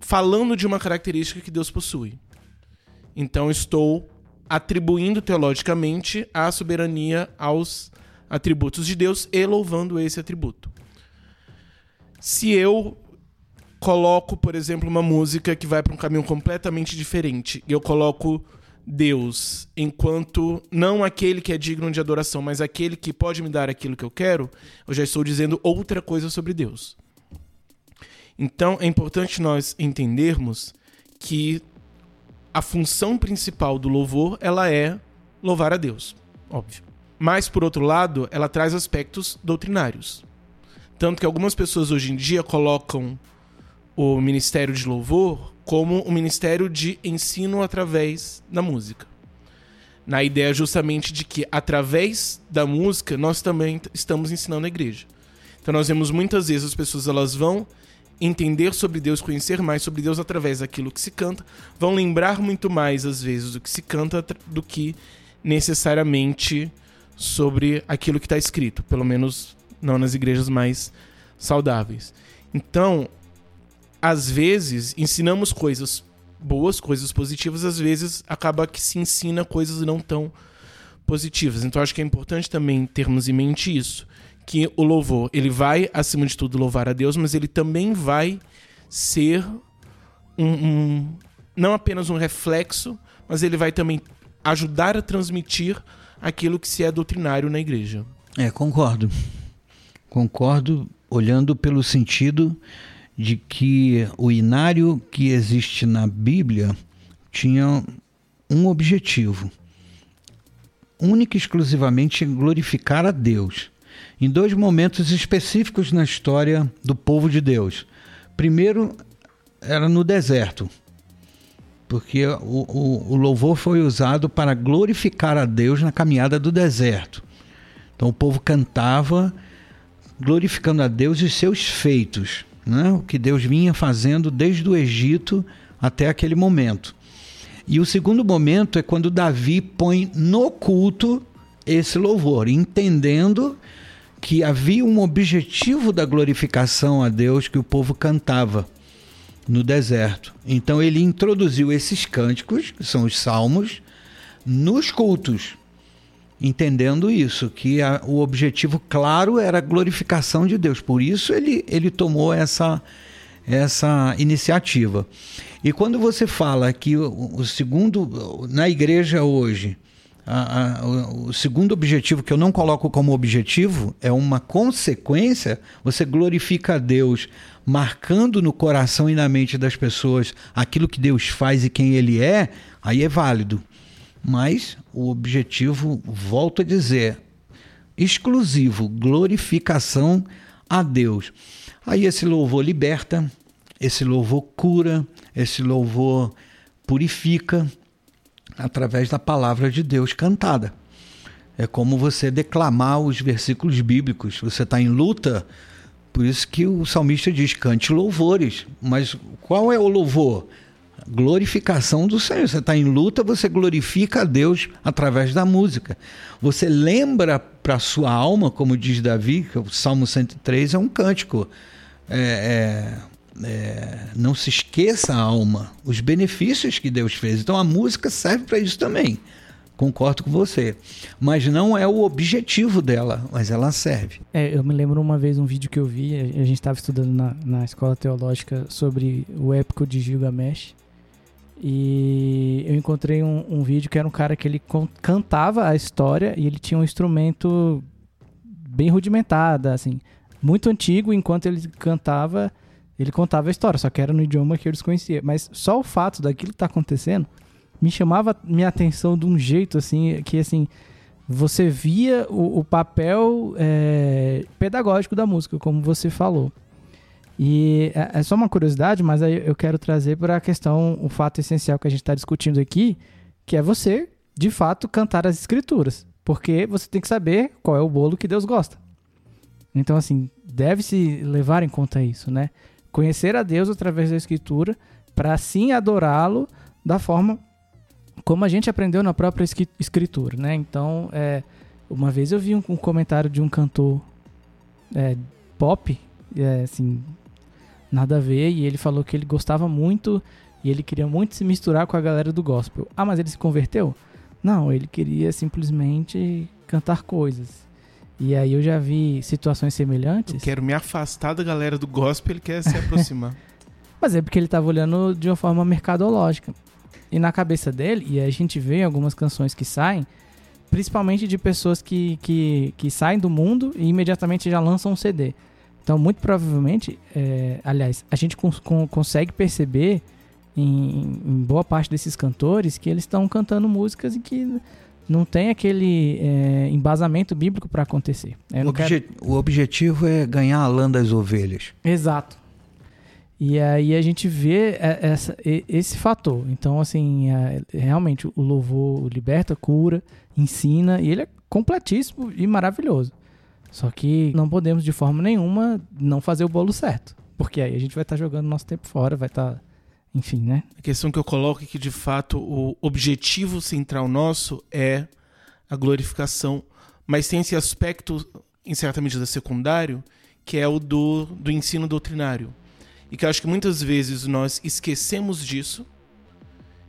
falando de uma característica que Deus possui. Então estou atribuindo teologicamente a soberania aos atributos de Deus e louvando esse atributo. Se eu coloco, por exemplo, uma música que vai para um caminho completamente diferente, e eu coloco Deus enquanto não aquele que é digno de adoração, mas aquele que pode me dar aquilo que eu quero, eu já estou dizendo outra coisa sobre Deus. Então é importante nós entendermos que a função principal do louvor ela é louvar a Deus, óbvio. Mas por outro lado, ela traz aspectos doutrinários. Tanto que algumas pessoas hoje em dia colocam o ministério de louvor como um ministério de ensino através da música. Na ideia justamente de que através da música nós também estamos ensinando a igreja. Então nós vemos muitas vezes as pessoas elas vão entender sobre Deus, conhecer mais sobre Deus através daquilo que se canta, vão lembrar muito mais, às vezes, do que se canta do que necessariamente sobre aquilo que está escrito, pelo menos não nas igrejas mais saudáveis. Então, às vezes, ensinamos coisas boas, coisas positivas, às vezes acaba que se ensina coisas não tão positivas. Então, acho que é importante também termos em mente isso que o louvor, ele vai, acima de tudo, louvar a Deus, mas ele também vai ser um, um, não apenas um reflexo, mas ele vai também ajudar a transmitir aquilo que se é doutrinário na igreja. É, concordo. Concordo, olhando pelo sentido de que o inário que existe na Bíblia tinha um objetivo, único e exclusivamente glorificar a Deus em dois momentos específicos na história do povo de Deus. Primeiro, era no deserto, porque o, o, o, louvor foi usado para glorificar a Deus na caminhada do deserto. Então o povo cantava glorificando a Deus e seus feitos, né? o que Deus vinha fazendo desde o Egito até aquele momento. E o segundo momento é quando Davi põe no culto esse louvor, entendendo que havia um objetivo da glorificação a Deus que o povo cantava no deserto. Então ele introduziu esses cânticos, que são os salmos, nos cultos, entendendo isso, que a, o objetivo claro era a glorificação de Deus. Por isso ele, ele tomou essa, essa iniciativa. E quando você fala que o, o segundo, na igreja hoje, a, a, o, o segundo objetivo, que eu não coloco como objetivo, é uma consequência, você glorifica a Deus, marcando no coração e na mente das pessoas aquilo que Deus faz e quem Ele é, aí é válido. Mas o objetivo, volto a dizer, exclusivo, glorificação a Deus. Aí esse louvor liberta, esse louvor cura, esse louvor purifica, através da palavra de Deus cantada. É como você declamar os versículos bíblicos. Você está em luta, por isso que o salmista diz: cante louvores. Mas qual é o louvor? Glorificação do Senhor. Você está em luta, você glorifica a Deus através da música. Você lembra para a sua alma, como diz Davi, que o Salmo 103 é um cântico. É, é, é, não se esqueça a alma, os benefícios que Deus fez. Então a música serve para isso também. Concordo com você. Mas não é o objetivo dela, mas ela serve. É, eu me lembro uma vez um vídeo que eu vi, a gente estava estudando na, na escola teológica sobre o épico de Gilgamesh. E eu encontrei um, um vídeo que era um cara que ele cantava a história e ele tinha um instrumento bem rudimentado, assim, muito antigo, enquanto ele cantava ele contava a história, só que era no idioma que eu desconhecia. Mas só o fato daquilo que tá acontecendo me chamava minha atenção de um jeito assim, que assim, você via o, o papel é, pedagógico da música, como você falou. E é, é só uma curiosidade, mas aí eu quero trazer para a questão, o fato essencial que a gente está discutindo aqui, que é você, de fato, cantar as escrituras. Porque você tem que saber qual é o bolo que Deus gosta. Então, assim, deve-se levar em conta isso, né? conhecer a Deus através da Escritura, para assim adorá-lo da forma como a gente aprendeu na própria Escritura, né? Então, é, uma vez eu vi um, um comentário de um cantor é, pop, é, assim, nada a ver, e ele falou que ele gostava muito e ele queria muito se misturar com a galera do gospel. Ah, mas ele se converteu? Não, ele queria simplesmente cantar coisas. E aí eu já vi situações semelhantes. Eu quero me afastar da galera do gospel, ele quer se <laughs> aproximar. Mas é porque ele estava olhando de uma forma mercadológica. E na cabeça dele, e a gente vê algumas canções que saem, principalmente de pessoas que, que, que saem do mundo e imediatamente já lançam um CD. Então, muito provavelmente, é, aliás, a gente consegue perceber em, em, boa parte desses cantores que eles estão cantando músicas em que não tem aquele é, embasamento bíblico para acontecer. O, obje quero... o, objetivo é ganhar a lã das ovelhas. Exato. E aí a gente vê é, essa, esse fator. Então, assim, é, realmente o louvor liberta, cura, ensina, e ele é completíssimo e maravilhoso. Só que não podemos de forma nenhuma não fazer o bolo certo. Porque aí a gente vai estar tá jogando nosso tempo fora, vai estar. Tá enfim, né? A questão que eu coloco é que, de fato, o objetivo central nosso é a glorificação, mas tem esse aspecto, em certa medida, secundário, que é o do, do ensino doutrinário. E que eu acho que muitas vezes nós esquecemos disso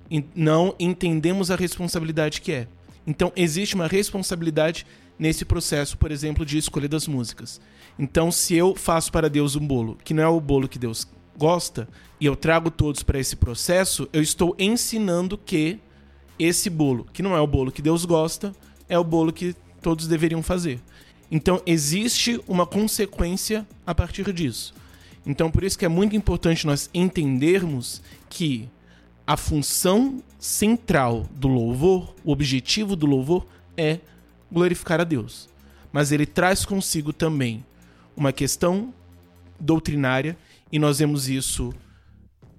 e não entendemos a responsabilidade que é. Então, existe uma responsabilidade nesse processo, por exemplo, de escolha das músicas. Então, se eu faço para Deus um bolo, que não é o bolo que Deus gosta e eu trago todos para esse processo, eu estou ensinando que esse bolo, que não é o bolo que Deus gosta, é o bolo que todos deveriam fazer. Então existe uma consequência a partir disso. Então por isso que é muito importante nós entendermos que a função central do louvor, o objetivo do louvor é glorificar a Deus. Mas ele traz consigo também uma questão doutrinária e nós vemos isso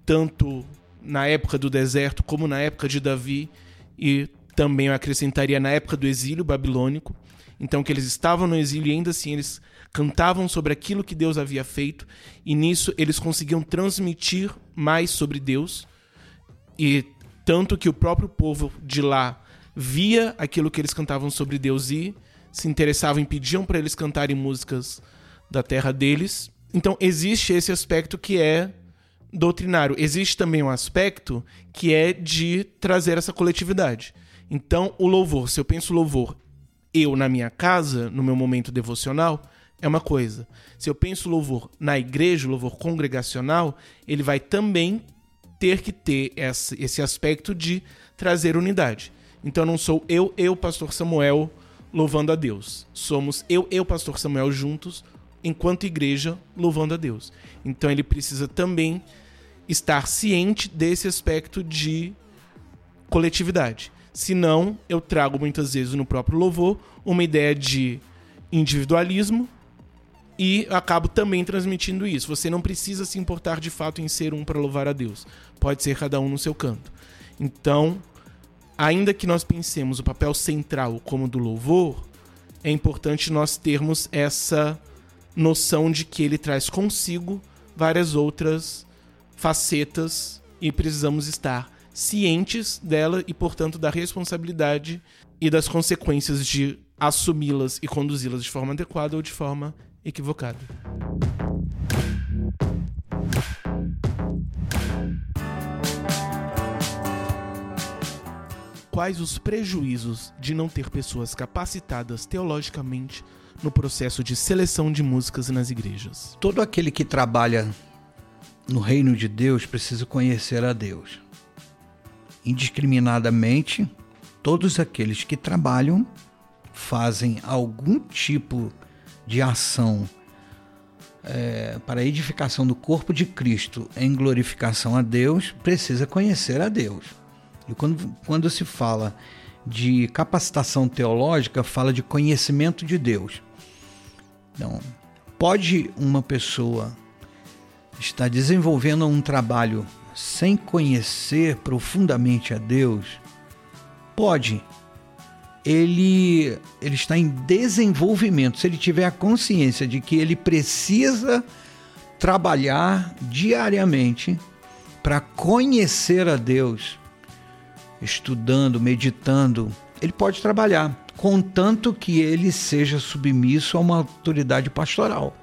tanto na época do deserto como na época de Davi e também eu acrescentaria na época do exílio babilônico. Então que eles estavam no exílio e ainda assim eles cantavam sobre aquilo que Deus havia feito e nisso eles conseguiam transmitir mais sobre Deus e tanto que o próprio povo de lá via aquilo que eles cantavam sobre Deus e se interessavam e pediam para eles cantarem músicas da terra deles. Então existe esse aspecto que é doutrinário. Existe também um aspecto que é de trazer essa coletividade. Então, o louvor, se eu penso louvor eu na minha casa, no meu momento devocional, é uma coisa. Se eu penso louvor na igreja, louvor congregacional, ele vai também ter que ter esse, aspecto de trazer unidade. Então não sou eu, eu, pastor Samuel, louvando a Deus. Somos eu, eu, pastor Samuel juntos, enquanto igreja, louvando a Deus. Então ele precisa também estar ciente desse aspecto de coletividade. Senão, eu trago muitas vezes no próprio louvor uma ideia de individualismo e acabo também transmitindo isso. Você não precisa se importar de fato em ser um para louvar a Deus. Pode ser cada um no seu canto. Então, ainda que nós pensemos o papel central como do louvor, é importante nós termos essa noção de que ele traz consigo várias outras facetas e precisamos estar cientes dela e, portanto, da responsabilidade e das consequências de assumi-las e conduzi-las de forma adequada ou de forma equivocada. Quais os prejuízos de não ter pessoas capacitadas teologicamente no processo de seleção de músicas nas igrejas? Todo aquele que trabalha no reino de Deus precisa conhecer a Deus indiscriminadamente, todos aqueles que trabalham fazem algum tipo de ação é, para a edificação do corpo de Cristo em glorificação a Deus, precisa conhecer a Deus. E quando, quando se fala de capacitação teológica, fala de conhecimento de Deus. Então, pode uma pessoa estar desenvolvendo um trabalho sem conhecer profundamente a Deus, pode. Ele, ele está em desenvolvimento. Se ele tiver a consciência de que ele precisa trabalhar diariamente para conhecer a Deus, estudando, meditando, ele pode trabalhar, contanto que ele seja submisso a uma autoridade pastoral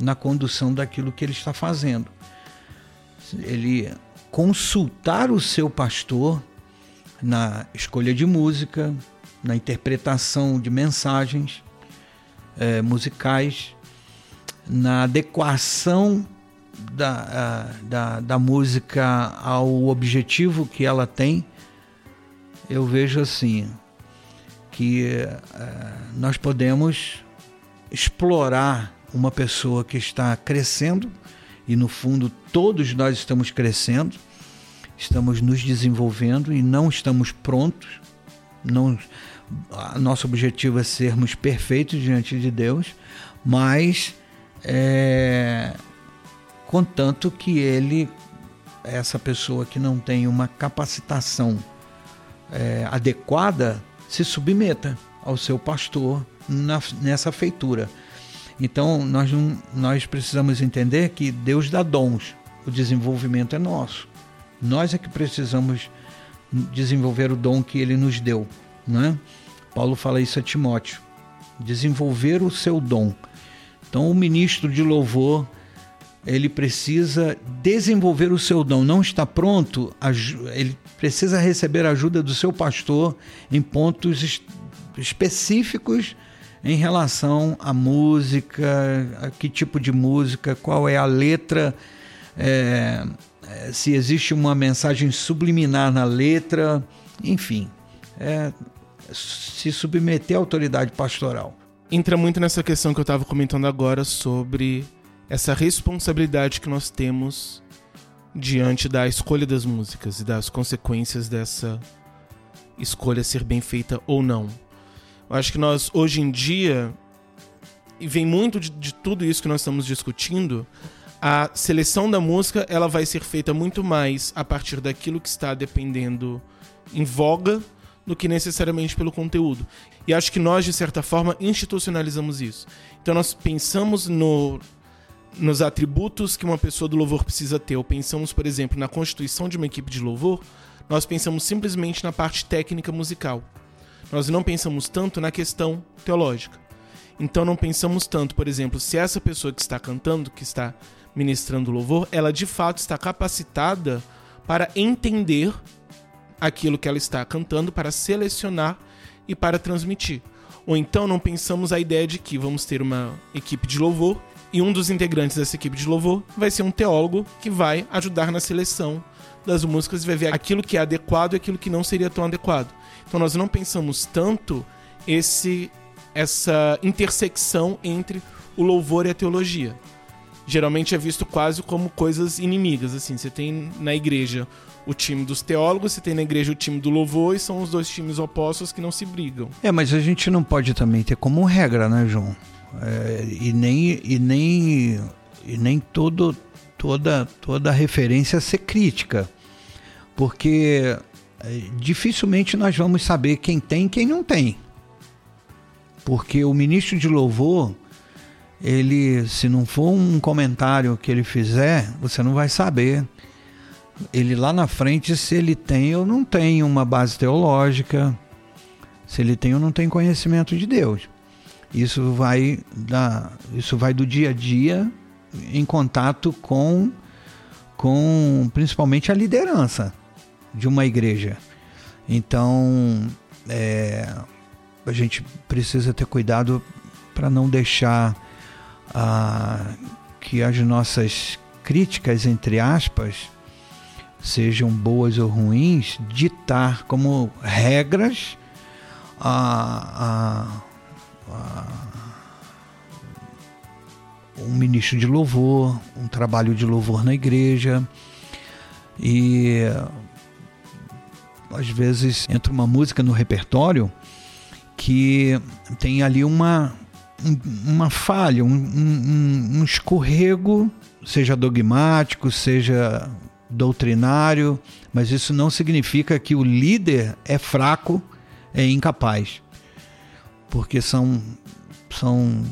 na condução daquilo que ele está fazendo. Ele consultar o seu pastor na escolha de música, na interpretação de mensagens é, musicais, na adequação da, a, da, da música ao objetivo que ela tem, eu vejo assim que é, nós podemos explorar uma pessoa que está crescendo e no fundo todos nós estamos crescendo, estamos nos desenvolvendo e não estamos prontos. Não, nosso objetivo é sermos perfeitos diante de Deus, mas é, contanto que ele, essa pessoa que não tem uma capacitação é, adequada, se submeta ao seu pastor na, nessa feitura. Então, nós, não, nós precisamos entender que Deus dá dons, o desenvolvimento é nosso. Nós é que precisamos desenvolver o dom que ele nos deu. Né? Paulo fala isso a Timóteo: desenvolver o seu dom. Então, o ministro de louvor ele precisa desenvolver o seu dom. Não está pronto, ele precisa receber ajuda do seu pastor em pontos específicos em relação à música, a que tipo de música, qual é a letra, é, é, se existe uma mensagem subliminar na letra, enfim, é, se submeter à autoridade pastoral. Entra muito nessa questão que eu estava comentando agora sobre essa responsabilidade que nós temos diante da escolha das músicas e das consequências dessa escolha ser bem feita ou não. Eu acho que nós, hoje em dia, e vem muito de, de, tudo isso que nós estamos discutindo, a seleção da música ela vai ser feita muito mais a partir daquilo que está dependendo em voga do que necessariamente pelo conteúdo. E acho que nós, de certa forma, institucionalizamos isso. Então nós pensamos no, nos atributos que uma pessoa do louvor precisa ter, ou pensamos, por exemplo, na constituição de uma equipe de louvor, nós pensamos simplesmente na parte técnica musical. Nós não pensamos tanto na questão teológica. Então não pensamos tanto, por exemplo, se essa pessoa que está cantando, que está ministrando louvor, ela de fato está capacitada para entender aquilo que ela está cantando, para selecionar e para transmitir. Ou então não pensamos a ideia de que vamos ter uma equipe de louvor e um dos integrantes dessa equipe de louvor vai ser um teólogo que vai ajudar na seleção das músicas e vai ver aquilo que é adequado e aquilo que não seria tão adequado. Então nós não pensamos tanto esse essa intersecção entre o louvor e a teologia. Geralmente é visto quase como coisas inimigas, assim, você tem na igreja o time dos teólogos, você tem na igreja o time do louvor e são os dois times opostos que não se brigam. É, mas a gente não pode também ter como regra, né, João? É, e nem e nem e nem todo toda toda referência ser crítica, porque é, dificilmente nós vamos saber quem tem e quem não tem. Porque o ministro de louvor, ele, se não for um comentário que ele fizer, você não vai saber. Ele lá na frente, se ele tem ou não tem uma base teológica, se ele tem ou não tem conhecimento de Deus. Isso vai da, isso vai do dia a dia em contato com, com principalmente a liderança de uma igreja. Então, é, a gente precisa ter cuidado para não deixar ah, que as nossas críticas, entre aspas, sejam boas ou ruins, ditar como regras a, a, um ministro de louvor, um trabalho de louvor na igreja. E às vezes entra uma música no repertório que tem ali uma, uma falha, um, um, um escorrego, seja dogmático, seja doutrinário, mas isso não significa que o líder é fraco, é incapaz. Porque são, são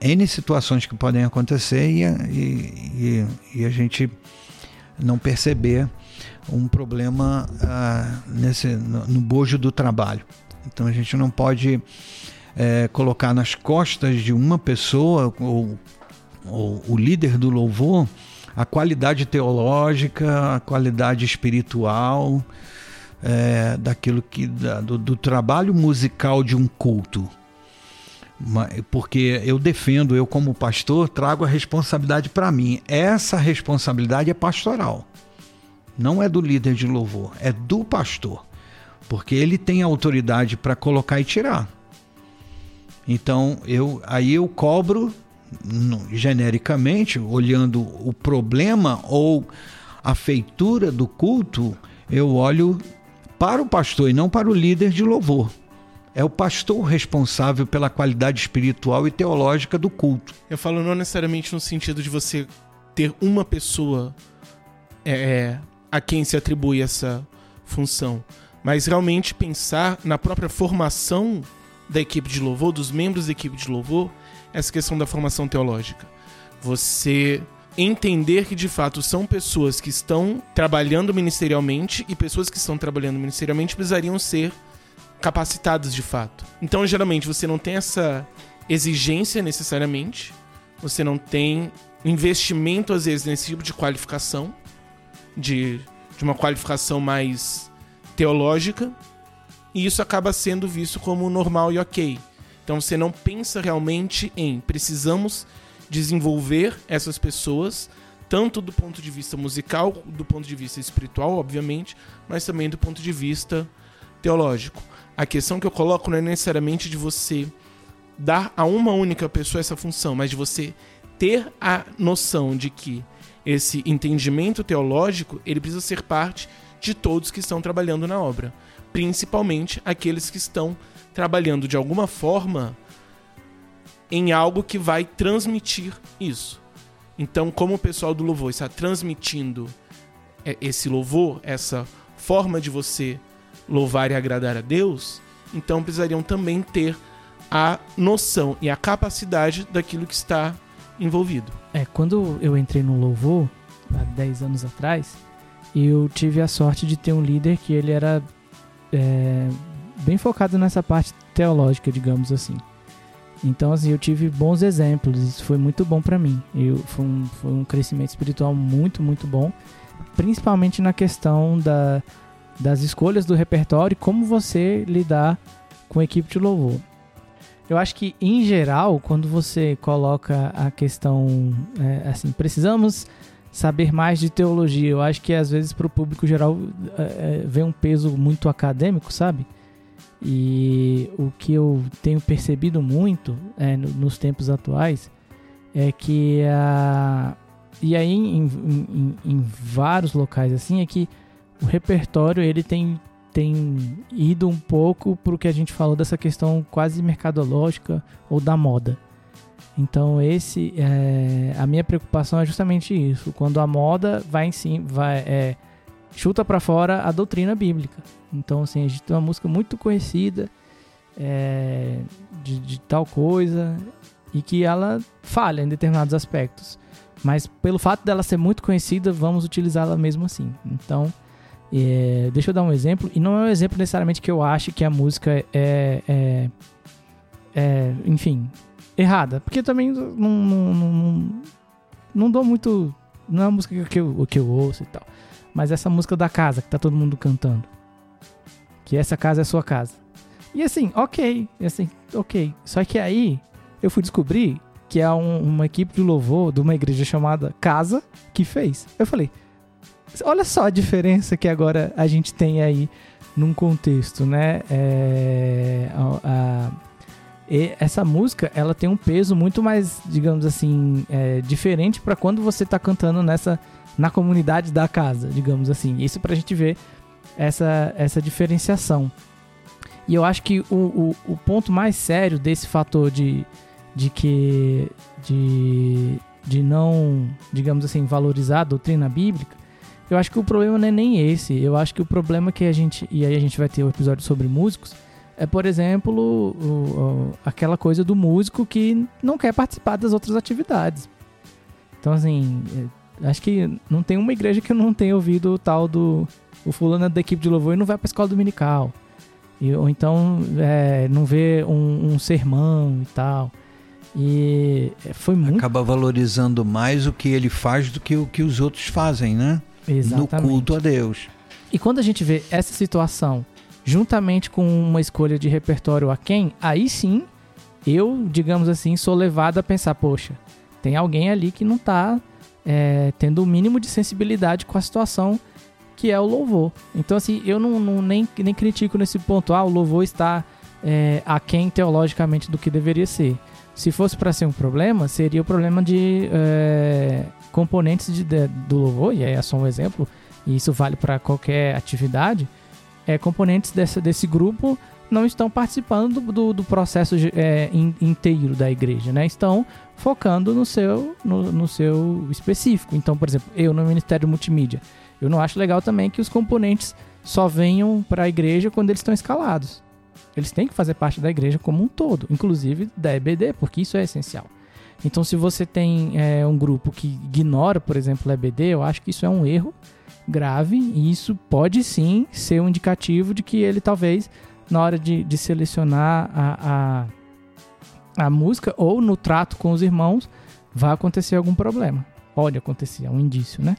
N situações que podem acontecer e, e, e a gente não perceber um problema ah, nesse, no, no bojo do trabalho. Então a gente não pode é, colocar nas costas de uma pessoa ou, ou o líder do louvor a qualidade teológica, a qualidade espiritual é, daquilo que da, do, do trabalho musical de um culto porque eu defendo, eu como pastor, trago a responsabilidade para mim. Essa responsabilidade é pastoral. Não é do líder de louvor, é do pastor porque ele tem autoridade para colocar e tirar. Então, eu aí eu cobro genericamente, olhando o problema ou a feitura do culto, eu olho para o pastor e não para o líder de louvor. É o pastor responsável pela qualidade espiritual e teológica do culto. Eu falo não necessariamente no sentido de você ter uma pessoa é, é a quem se atribui essa função, mas realmente pensar na própria formação da equipe de louvor, dos membros da equipe de louvor, essa questão da formação teológica. Você entender que de fato são pessoas que estão trabalhando ministerialmente e pessoas que estão trabalhando ministerialmente precisariam ser capacitadas de fato. Então, geralmente, você não tem essa exigência necessariamente, você não tem investimento, às vezes, nesse tipo de qualificação, de, de uma qualificação mais teológica, e isso acaba sendo visto como normal e ok. Então você não pensa realmente em precisamos desenvolver essas pessoas, tanto do ponto de vista musical, do ponto de vista espiritual, obviamente, mas também do ponto de vista teológico. A questão que eu coloco não é necessariamente de você dar a uma única pessoa essa função, mas de você ter a noção de que esse entendimento teológico ele precisa ser parte de todos que estão trabalhando na obra, principalmente aqueles que estão trabalhando de alguma forma em algo que vai transmitir isso. Então, como o pessoal do louvor está transmitindo é, esse louvor, essa forma de você louvar e agradar a Deus, então precisariam também ter a noção e a capacidade daquilo que está envolvido. É, quando eu entrei no louvor, há 10 anos atrás, eu tive a sorte de ter um líder que ele era é, bem focado nessa parte teológica, digamos assim. Então, assim, eu tive bons exemplos, isso foi muito bom para mim. Eu, foi, um, foi um crescimento espiritual muito, muito bom, principalmente na questão da, das escolhas do repertório e como você lidar com a equipe de louvor. Eu acho que, em geral, quando você coloca a questão é, assim, precisamos saber mais de teologia, eu acho que às vezes para o público geral é, é, vem um peso muito acadêmico, sabe? E o que eu tenho percebido muito é, nos tempos atuais é que a. E aí em, em, em vários locais assim é que o repertório ele tem tem ido um pouco para o que a gente falou dessa questão quase mercadológica ou da moda. Então esse é, a minha preocupação é justamente isso. Quando a moda vai em cima, vai é, chuta para fora a doutrina bíblica. Então assim a gente tem uma música muito conhecida é, de, de tal coisa e que ela falha em determinados aspectos. Mas pelo fato dela ser muito conhecida, vamos utilizá-la mesmo assim. Então é, deixa eu dar um exemplo, e não é um exemplo necessariamente que eu acho que a música é, é, é enfim, errada, porque também não, não, não, não, dou muito. Não é a música que eu, que eu ouço e tal, mas essa música da casa que tá todo mundo cantando, que essa casa é sua casa. E assim, ok, assim, ok. Só que aí eu fui descobrir que é um, uma equipe de louvor de uma igreja chamada Casa que fez. Eu falei, Olha só a diferença que agora a gente tem aí num contexto, né? É, a, a, essa música ela tem um peso muito mais, digamos assim, é, diferente para quando você está cantando nessa na comunidade da casa, digamos assim. Isso para a gente ver essa, essa diferenciação. E eu acho que o, o, o, ponto mais sério desse fator de, de que de, de não, digamos assim, valorizar a doutrina bíblica eu acho que o problema não é nem esse. Eu acho que o problema que a gente. E aí a gente vai ter o um episódio sobre músicos. É, por exemplo, o, o, aquela coisa do músico que não quer participar das outras atividades. Então, assim, é, acho que não tem uma igreja que eu não tenha ouvido o tal do. O fulano é da equipe de louvor e não vai pra escola dominical. E, ou então é, não vê um, um sermão e tal. E é, foi muito. Acaba valorizando mais o que ele faz do que o que os outros fazem, né? Exatamente. no culto a Deus. E quando a gente vê essa situação juntamente com uma escolha de repertório a quem, aí sim eu, digamos assim, sou levado a pensar, poxa, tem alguém ali que não está é, tendo o mínimo de sensibilidade com a situação que é o louvor. Então, assim, eu não, não nem, nem critico nesse ponto, ah, o louvor está é, aquém teologicamente do que deveria ser. Se fosse para ser um problema, seria o problema de é, componentes de, de, do louvor, e aí é só um exemplo, e isso vale para qualquer atividade, é, componentes dessa, desse grupo não estão participando do, do, do processo é, in, inteiro da igreja, né? Estão focando no seu, no, no, seu específico. Então, por exemplo, eu no Ministério Multimídia, eu não acho legal também que os componentes só venham para a igreja quando eles estão escalados. Eles têm que fazer parte da igreja como um todo, inclusive da EBD, porque isso é essencial. Então, se você tem é, um grupo que ignora, por exemplo, o EBD, eu acho que isso é um erro grave e isso pode sim ser um indicativo de que ele talvez, na hora de, de selecionar a, a, a música ou no trato com os irmãos, vai acontecer algum problema. Pode acontecer, é um indício, né?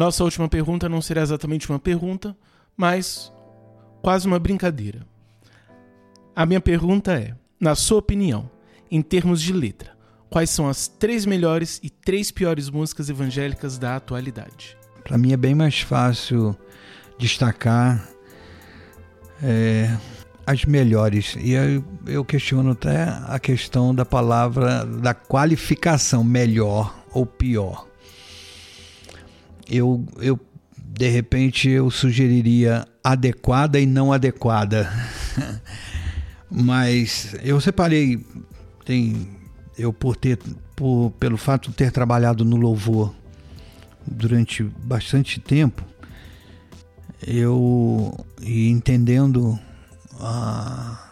Nossa última pergunta não será exatamente uma pergunta, mas quase uma brincadeira. A minha pergunta é: na sua opinião, em termos de letra, quais são as três melhores e três piores músicas evangélicas da atualidade? Para mim é bem mais fácil destacar é, as melhores. E eu, eu questiono até a questão da palavra, da qualificação melhor ou pior eu, eu de repente eu sugeriria adequada e não adequada. <laughs> Mas eu separei tem eu por ter por, pelo fato de ter trabalhado no louvor durante bastante tempo, eu e entendendo a,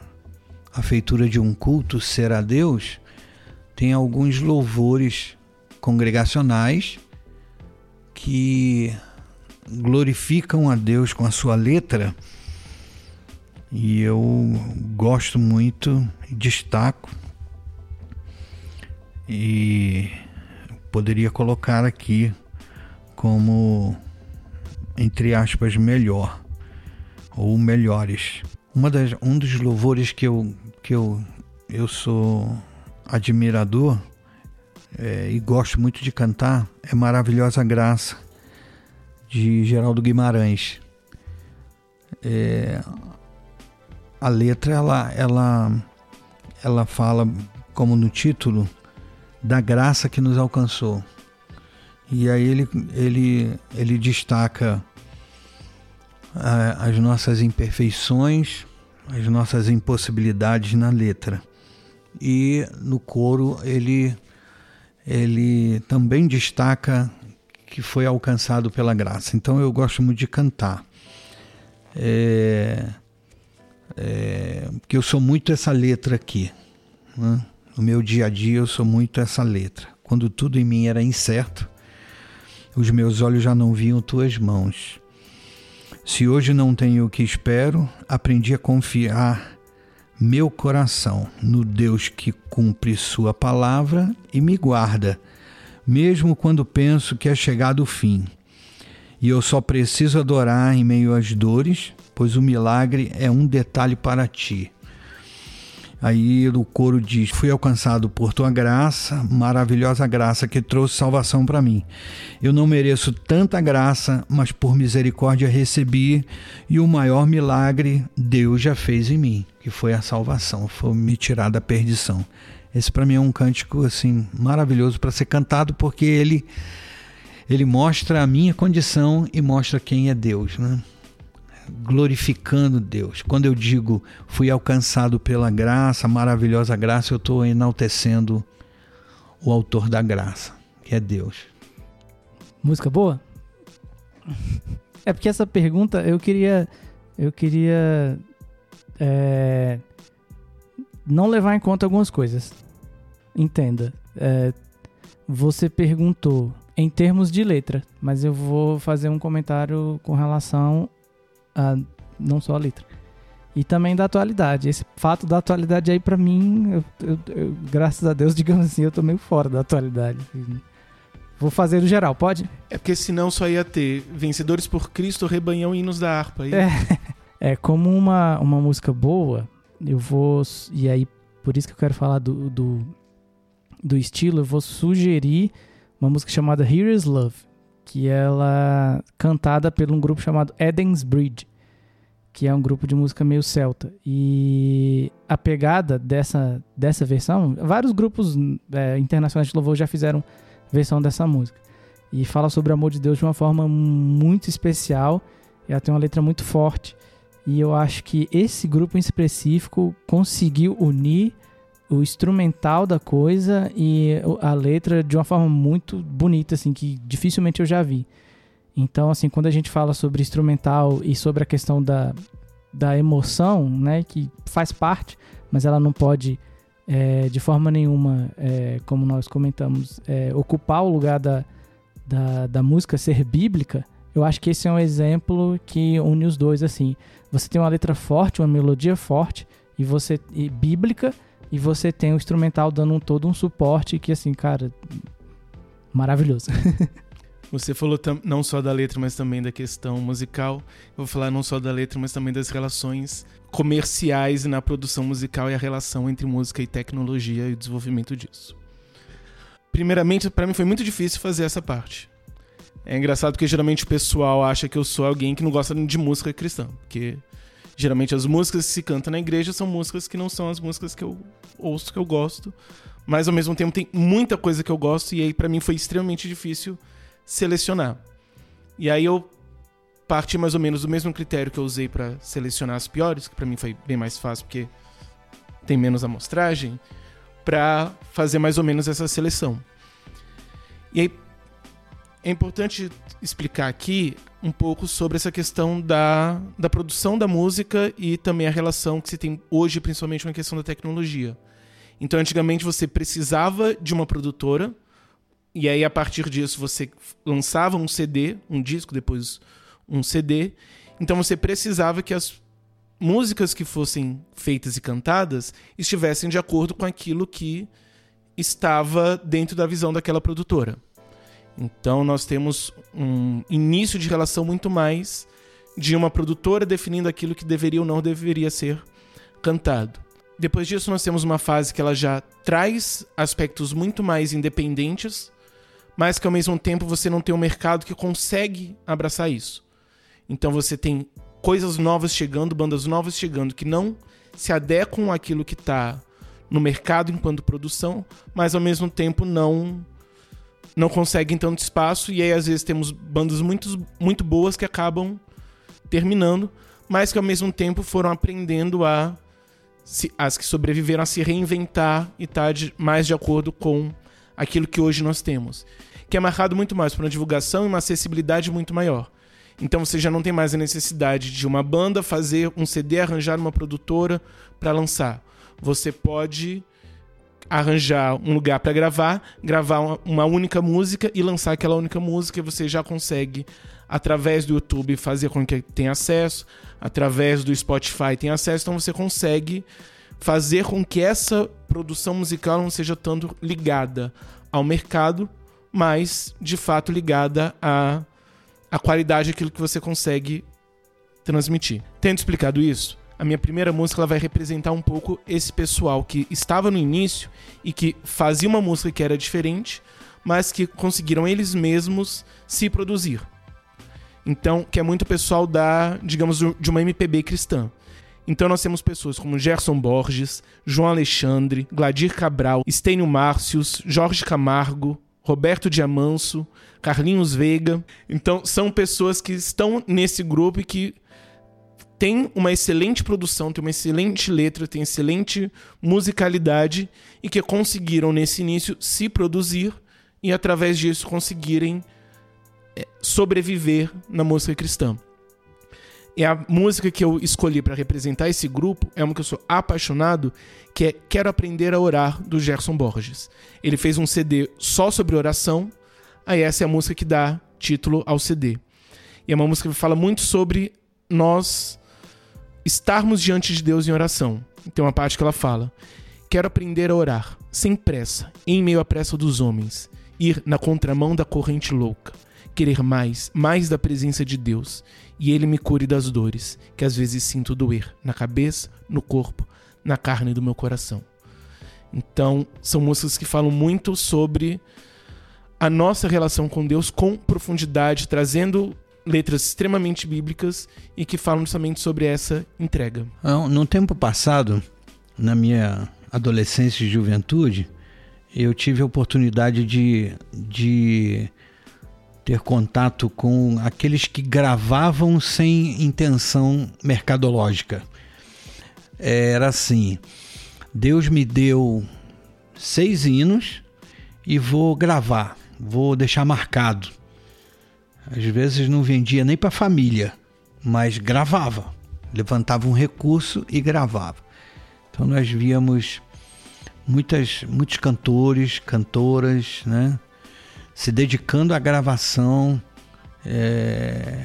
a feitura de um culto ser a Deus, tem alguns louvores congregacionais que glorificam a Deus com a sua letra. E eu gosto muito, destaco e poderia colocar aqui como entre aspas melhor ou melhores. Uma das, um dos louvores que eu, que eu, eu sou admirador é, e gosto muito de cantar é Maravilhosa Graça de Geraldo Guimarães. É, a letra ela, ela, ela fala, como no título, da graça que nos alcançou. E aí ele, ele, ele destaca as nossas imperfeições, as nossas impossibilidades na letra. E no coro ele, ele também destaca que foi alcançado pela graça. Então eu gosto muito de cantar. É, é, que eu sou muito essa letra aqui. Né? No meu dia a dia eu sou muito essa letra. Quando tudo em mim era incerto, os meus olhos já não viam tuas mãos. Se hoje não tenho o que espero, aprendi a confiar meu coração no Deus que cumpre Sua palavra e me guarda, mesmo quando penso que é chegado o fim. E eu só preciso adorar em meio às dores, pois o milagre é um detalhe para ti. Aí o coro diz: Fui alcançado por tua graça, maravilhosa graça que trouxe salvação para mim. Eu não mereço tanta graça, mas por misericórdia recebi, e o maior milagre Deus já fez em mim, que foi a salvação, foi me tirar da perdição. Esse para mim é um cântico assim maravilhoso para ser cantado porque ele ele mostra a minha condição e mostra quem é Deus, né? Glorificando Deus. Quando eu digo fui alcançado pela graça, maravilhosa graça, eu estou enaltecendo o autor da graça, que é Deus. Música boa? É porque essa pergunta eu queria. Eu queria. É, não levar em conta algumas coisas. Entenda. É, você perguntou em termos de letra, mas eu vou fazer um comentário com relação a, não só a letra. E também da atualidade. Esse fato da atualidade aí, para mim, eu, eu, eu, graças a Deus, <laughs> digamos assim, eu tô meio fora da atualidade. Vou fazer no geral, pode? É porque senão só ia ter Vencedores por Cristo, Rebanhão e Hinos da Harpa. E... É, <laughs> é, como uma, uma música boa, eu vou. E aí, por isso que eu quero falar do, do, do estilo, eu vou sugerir uma música chamada Here is Love que ela cantada por um grupo chamado Eden's Bridge, que é um grupo de música meio celta. E a pegada dessa, dessa versão, vários grupos é, internacionais de louvor já fizeram versão dessa música. E fala sobre o amor de Deus de uma forma muito especial. Ela tem uma letra muito forte. E eu acho que esse grupo em específico conseguiu unir o instrumental da coisa e a letra de uma forma muito bonita, assim, que dificilmente eu já vi. Então, assim, quando a gente fala sobre instrumental e sobre a questão da, da emoção, né, que faz parte, mas ela não pode, é, de forma nenhuma, é, como nós comentamos, é, ocupar o lugar da, da, da música ser bíblica, eu acho que esse é um exemplo que une os dois, assim. Você tem uma letra forte, uma melodia forte, e você e bíblica, e você tem o instrumental dando um, todo um suporte que, assim, cara, maravilhoso. <laughs> Você falou não só da letra, mas também da questão musical. Eu vou falar não só da letra, mas também das relações comerciais na produção musical e a relação entre música e tecnologia e o desenvolvimento disso. Primeiramente, para mim foi muito difícil fazer essa parte. É engraçado porque geralmente o pessoal acha que eu sou alguém que não gosta de música cristã, porque Geralmente as músicas que se cantam na igreja são músicas que não são as músicas que eu ouço, que eu gosto. Mas ao mesmo tempo tem muita coisa que eu gosto e aí para mim foi extremamente difícil selecionar. E aí eu parti mais ou menos do mesmo critério que eu usei para selecionar as piores, que para mim foi bem mais fácil porque tem menos amostragem, para fazer mais ou menos essa seleção. E aí é importante explicar aqui um pouco sobre essa questão da, da produção da música e também a relação que se tem hoje, principalmente com a questão da tecnologia. Então, antigamente você precisava de uma produtora, e aí a partir disso você lançava um CD, um disco, depois um CD. Então você precisava que as músicas que fossem feitas e cantadas estivessem de acordo com aquilo que estava dentro da visão daquela produtora. Então nós temos um início de relação muito mais de uma produtora definindo aquilo que deveria ou não deveria ser cantado. Depois disso nós temos uma fase que ela já traz aspectos muito mais independentes, mas que ao mesmo tempo você não tem um mercado que consegue abraçar isso. Então você tem coisas novas chegando, bandas novas chegando que não se adequam àquilo que está no mercado enquanto produção, mas ao mesmo tempo não não conseguem tanto espaço e aí às vezes temos bandas muito, muito boas que acabam terminando, mas que ao mesmo tempo foram aprendendo a se, as que sobreviveram a se reinventar e estar tá mais de acordo com aquilo que hoje nós temos, que é marcado muito mais por uma divulgação e uma acessibilidade muito maior. Então você já não tem mais a necessidade de uma banda fazer um CD, arranjar uma produtora para lançar. Você pode arranjar um lugar para gravar, gravar uma, única música e lançar aquela única música. Você já consegue, através do YouTube, fazer com que tenha acesso, através do Spotify tenha acesso. Então você consegue fazer com que essa produção musical não seja tanto ligada ao mercado, mas de fato ligada à, à qualidade daquilo que você consegue transmitir. Tendo explicado isso, a minha primeira música ela vai representar um pouco esse pessoal que estava no início e que fazia uma música que era diferente, mas que conseguiram eles mesmos se produzir. Então, que é muito pessoal da, digamos, de uma MPB cristã. Então nós temos pessoas como Gerson Borges, João Alexandre, Gladir Cabral, Estênio Márcios, Jorge Camargo, Roberto Diamanso, Carlinhos Veiga. Então são pessoas que estão nesse grupo e que tem uma excelente produção, tem uma excelente letra, tem excelente musicalidade e que conseguiram nesse início se produzir e através disso conseguirem é, sobreviver na música cristã. E a música que eu escolhi para representar esse grupo é uma que eu sou apaixonado, que é Quero Aprender a Orar, do Gerson Borges. Ele fez um CD só sobre oração, aí essa é a música que dá título ao CD. E é uma música que fala muito sobre nós estarmos diante de Deus em oração. Tem uma parte que ela fala: Quero aprender a orar, sem pressa, em meio à pressa dos homens, ir na contramão da corrente louca, querer mais, mais da presença de Deus, e Ele me cure das dores, que às vezes sinto doer na cabeça, no corpo, na carne do meu coração. Então, são músicas que falam muito sobre a nossa relação com Deus com profundidade, trazendo letras extremamente bíblicas e que falam justamente sobre essa entrega. No tempo passado, na minha adolescência e juventude, eu tive a oportunidade de, de ter contato com aqueles que gravavam sem intenção mercadológica. Era assim: Deus me deu seis hinos e vou gravar, vou deixar marcado. Às vezes não vendia nem para a família, mas gravava. Levantava um recurso e gravava. Então nós víamos muitas, muitos cantores, cantoras, né? Se dedicando à gravação é,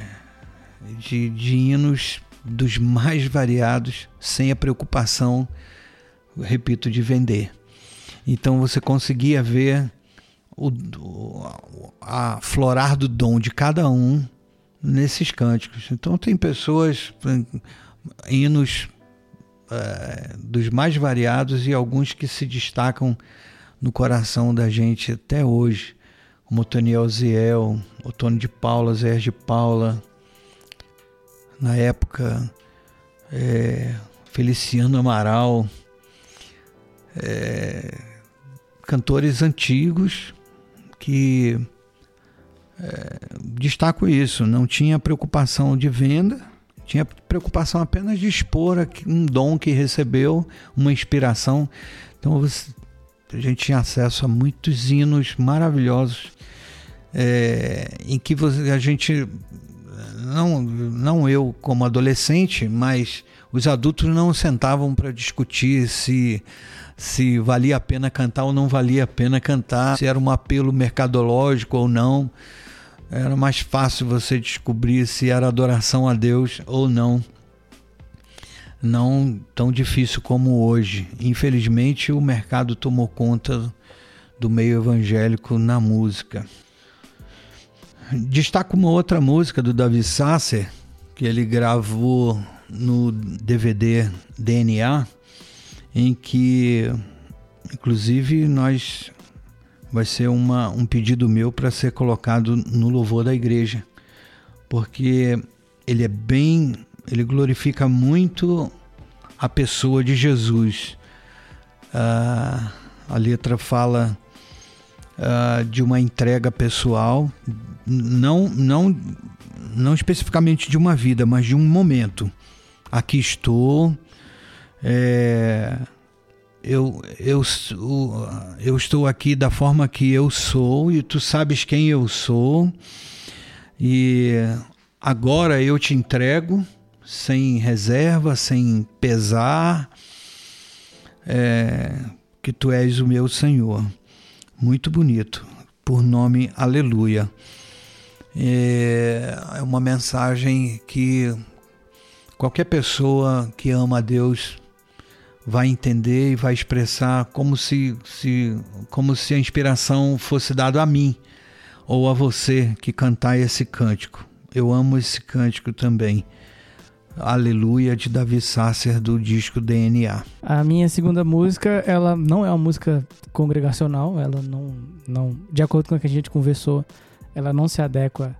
de, de hinos dos mais variados, sem a preocupação, repito, de vender. Então você conseguia ver o, a florar do dom de cada um nesses cânticos. Então tem pessoas, hinos é, dos mais variados e alguns que se destacam no coração da gente até hoje, Toniel Ziel, o Tony de Paula, Zé de Paula, na época é, Feliciano Amaral, é, cantores antigos que é, destaco isso, não tinha preocupação de venda, tinha preocupação apenas de expor um dom que recebeu, uma inspiração. Então você, a gente tinha acesso a muitos hinos maravilhosos é, em que a gente, não, não eu como adolescente, mas os adultos não sentavam para discutir se se valia a pena cantar ou não valia a pena cantar, se era um apelo mercadológico ou não. Era mais fácil você descobrir se era adoração a Deus ou não. Não tão difícil como hoje. Infelizmente, o mercado tomou conta do meio evangélico na música. Destaco uma outra música do Davi Sasser, que ele gravou no DVD DNA, em que, inclusive, nós vai ser uma, um pedido meu para ser colocado no louvor da igreja, porque ele é bem, ele glorifica muito a pessoa de Jesus. Ah, a letra fala uh, de uma entrega pessoal, não, não, não especificamente de uma vida, mas de um momento. Aqui estou, é, eu, eu, eu estou aqui da forma que eu sou e tu sabes quem eu sou, e agora eu te entrego sem reserva, sem pesar, é, que tu és o meu Senhor muito bonito, por nome Aleluia. É, é uma mensagem que qualquer pessoa que ama a Deus vai entender e vai expressar como se, se, como se a inspiração fosse dada a mim ou a você que cantar esse cântico. Eu amo esse cântico também. Aleluia de Davi Sasser do disco DNA. A minha segunda música, ela não é uma música congregacional, ela não, não de acordo com o que a gente conversou, ela não se adequa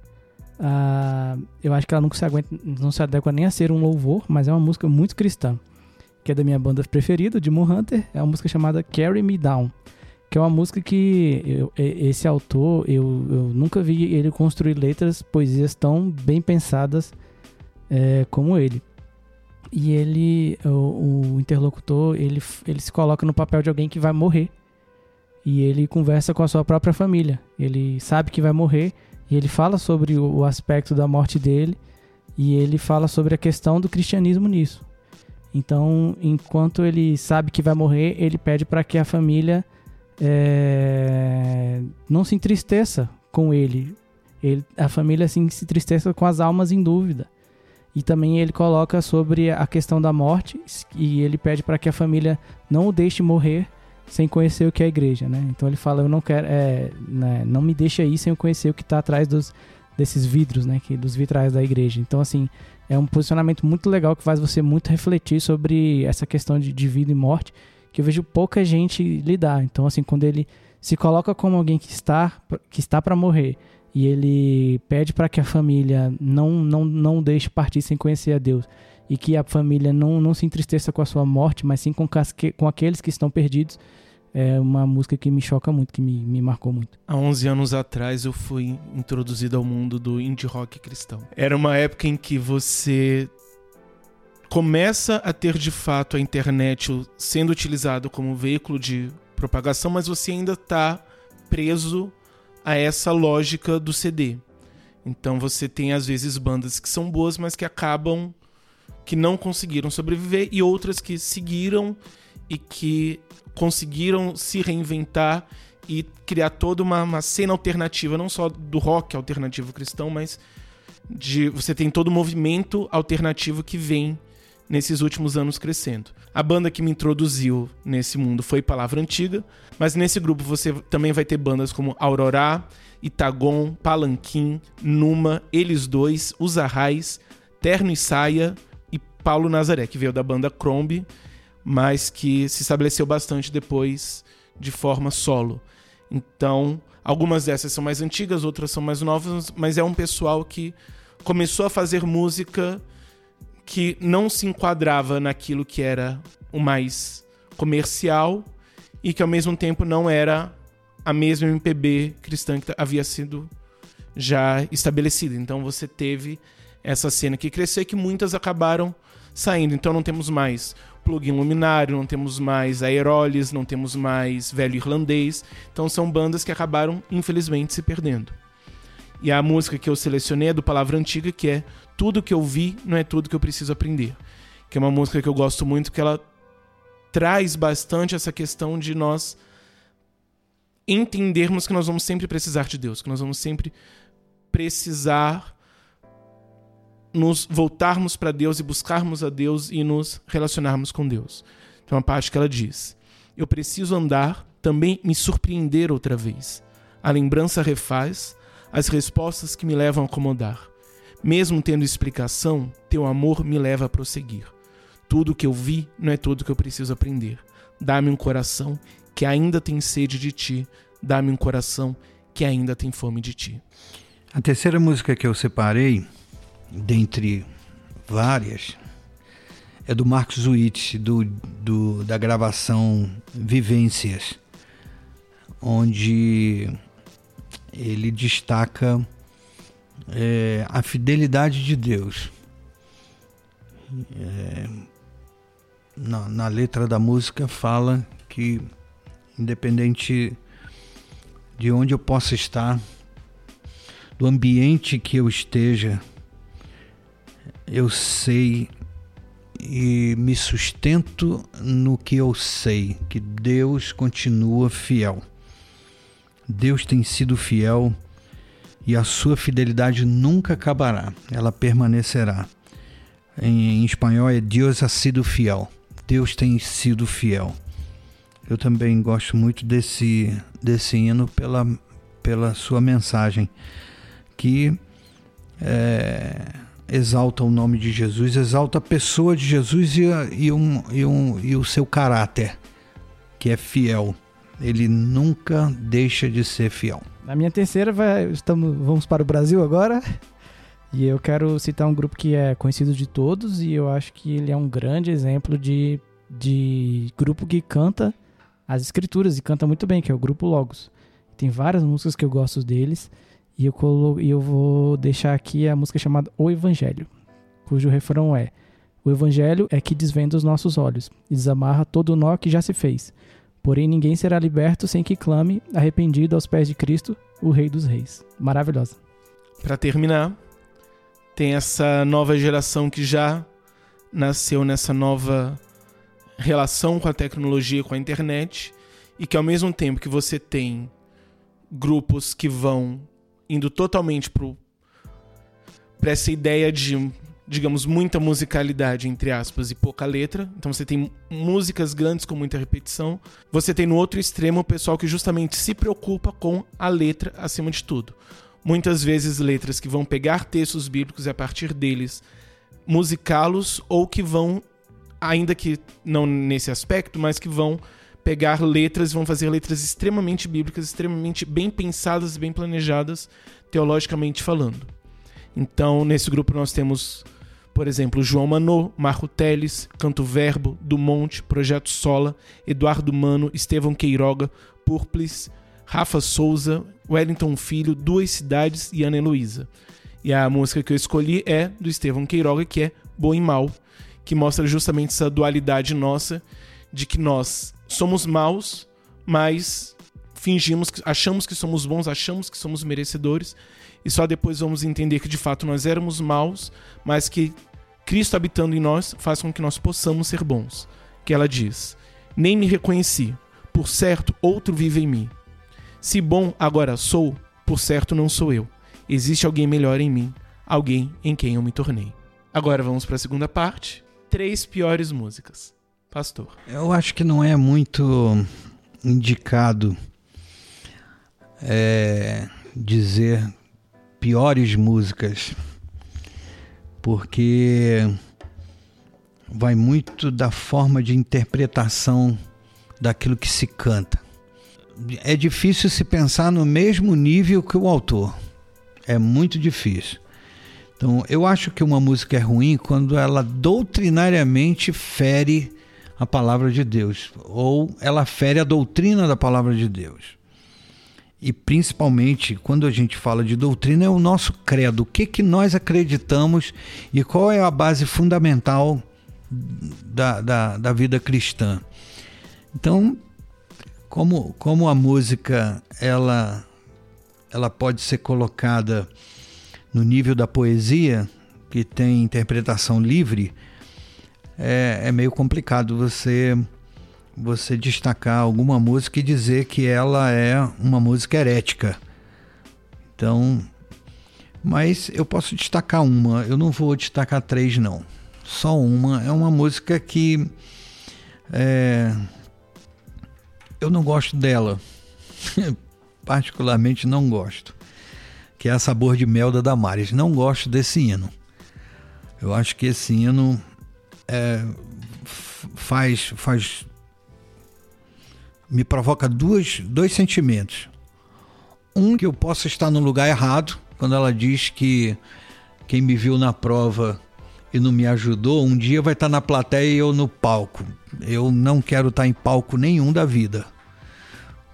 a, eu acho que ela não se, aguenta, não se adequa nem a ser um louvor, mas é uma música muito cristã, que é da minha banda preferida, de Moon Hunter, é uma música chamada Carry Me Down, que é uma música que eu, esse autor, eu, eu nunca vi ele construir letras, poesias tão bem pensadas é, como ele. E ele, o, o, interlocutor, ele, ele se coloca no papel de alguém que vai morrer. E ele conversa com a sua própria família. Ele sabe que vai morrer e ele fala sobre o, o aspecto da morte dele e ele fala sobre a questão do cristianismo nisso. Então, enquanto ele sabe que vai morrer, ele pede para que a família é, não se entristeça com ele. ele. A família assim, se entristeça com as almas em dúvida. E também ele coloca sobre a questão da morte e ele pede para que a família não o deixe morrer sem conhecer o que é a igreja, né? Então ele fala, eu não quero, é, né, não me deixe aí sem eu conhecer o que está atrás dos, desses vidros, né? Que, dos vitrais da igreja. Então assim, é um posicionamento muito legal que faz você muito refletir sobre essa questão de, de vida e morte que eu vejo pouca gente lidar. Então assim, quando ele se coloca como alguém que está que está para morrer e ele pede para que a família não, não, não deixe partir sem conhecer a Deus e que a família não, não se entristeça com a sua morte, mas sim com, com aqueles que estão perdidos. É uma música que me choca muito, que me, me marcou muito. Há 11 anos atrás eu fui introduzido ao mundo do indie rock cristão. Era uma época em que você começa a ter de fato a internet sendo utilizado como veículo de propagação, mas você ainda está preso a essa lógica do CD. Então você tem às vezes bandas que são boas, mas que acabam que não conseguiram sobreviver e outras que seguiram e que conseguiram se reinventar e criar toda uma, uma cena alternativa, não só do rock alternativo cristão, mas de você tem todo o movimento alternativo que vem nesses últimos anos crescendo. A banda que me introduziu nesse mundo foi Palavra Antiga, mas nesse grupo você também vai ter bandas como Aurora, Itagon, Palanquim, Numa, Eles Dois, Os Arrais, Terno e Saia e Paulo Nazaré, que veio da banda Crombie, mas que se estabeleceu bastante depois de forma solo. Então, algumas dessas são mais antigas, outras são mais novas, mas é um pessoal que começou a fazer música que não se enquadrava naquilo que era o mais comercial e que ao mesmo tempo não era a mesma MPB cristã que havia sido já estabelecida. Então você teve essa cena que cresceu e que muitas acabaram saindo. Então não temos mais Plugin Luminário, não temos mais Aerolis, não temos mais Velho Irlandês. Então são bandas que acabaram, infelizmente, se perdendo. E a música que eu selecionei é do Palavra Antiga, que é Tudo que eu vi não é tudo que eu preciso aprender. Que é uma música que eu gosto muito, que ela traz bastante essa questão de nós entendermos que nós vamos sempre precisar de Deus, que nós vamos sempre precisar nos voltarmos para Deus e buscarmos a Deus e nos relacionarmos com Deus. Tem uma parte que ela diz: Eu preciso andar, também me surpreender outra vez. A lembrança refaz as respostas que me levam a acomodar. Mesmo tendo explicação, teu amor me leva a prosseguir. Tudo que eu vi não é tudo que eu preciso aprender. Dá-me um coração que ainda tem sede de ti. Dá-me um coração que ainda tem fome de ti. A terceira música que eu separei, dentre várias, é do Marcos Witt, do, do, da gravação Vivências, onde ele destaca é, a fidelidade de Deus. É, na, na letra da música fala que, independente de onde eu possa estar, do ambiente que eu esteja, eu sei e me sustento no que eu sei, que Deus continua fiel. Deus tem sido fiel e a sua fidelidade nunca acabará, ela permanecerá. Em, em espanhol é Deus ha sido fiel. Deus tem sido fiel. Eu também gosto muito desse, desse hino pela, pela sua mensagem, que é, exalta o nome de Jesus, exalta a pessoa de Jesus e, e, um, e, um, e o seu caráter, que é fiel. Ele nunca deixa de ser fiel. Na minha terceira, vai, estamos, vamos para o Brasil agora. E eu quero citar um grupo que é conhecido de todos e eu acho que ele é um grande exemplo de, de grupo que canta as escrituras e canta muito bem, que é o grupo Logos. Tem várias músicas que eu gosto deles e eu, colo, e eu vou deixar aqui a música chamada O Evangelho, cujo refrão é: O Evangelho é que desvenda os nossos olhos e desamarra todo o nó que já se fez. Porém, ninguém será liberto sem que clame, arrependido aos pés de Cristo, o Rei dos Reis. Maravilhosa. Para terminar, tem essa nova geração que já nasceu nessa nova relação com a tecnologia, com a internet, e que ao mesmo tempo que você tem grupos que vão indo totalmente para essa ideia de, digamos, muita musicalidade, entre aspas, e pouca letra. Então você tem músicas grandes com muita repetição. Você tem no outro extremo o pessoal que justamente se preocupa com a letra acima de tudo. Muitas vezes letras que vão pegar textos bíblicos e a partir deles musicá-los ou que vão ainda que não nesse aspecto, mas que vão pegar letras e vão fazer letras extremamente bíblicas, extremamente bem pensadas e bem planejadas, teologicamente falando. Então, nesse grupo nós temos, por exemplo, João Manô, Marco Teles, Canto Verbo, Do Monte, Projeto Sola, Eduardo Mano, Estevão Queiroga, Purplis, Rafa Souza, Wellington Filho, Duas Cidades e Ana Heloísa. E a música que eu escolhi é do Estevão Queiroga, que é Bom e Mal, que mostra justamente essa dualidade nossa de que nós somos maus, mas fingimos achamos que somos bons, achamos que somos merecedores e só depois vamos entender que de fato nós éramos maus, mas que Cristo habitando em nós faz com que nós possamos ser bons. Que ela diz: Nem me reconheci, por certo outro vive em mim. Se bom agora sou, por certo não sou eu. Existe alguém melhor em mim, alguém em quem eu me tornei. Agora vamos para a segunda parte, três piores músicas. Pastor. Eu acho que não é muito indicado é, dizer piores músicas, porque vai muito da forma de interpretação daquilo que se canta. É difícil se pensar no mesmo nível que o autor. É muito difícil. Então, eu acho que uma música é ruim quando ela doutrinariamente fere a palavra de Deus, ou ela fere a doutrina da palavra de Deus. E principalmente quando a gente fala de doutrina, é o nosso credo, o que, que nós acreditamos e qual é a base fundamental da, da, da vida cristã. Então, como, como a música ela ela pode ser colocada no nível da poesia, que tem interpretação livre, é, é meio complicado você você destacar alguma música e dizer que ela é uma música herética. Então, mas eu posso destacar uma, eu não vou destacar três não. Só uma, é uma música que é, eu não gosto dela. <laughs> Particularmente não gosto. Que é a Sabor de Mel da Damares. Não gosto desse hino. Eu acho que esse hino é, faz, faz me provoca duas, dois sentimentos. Um, que eu posso estar no lugar errado, quando ela diz que quem me viu na prova e não me ajudou, um dia vai estar na plateia e eu no palco. Eu não quero estar em palco nenhum da vida.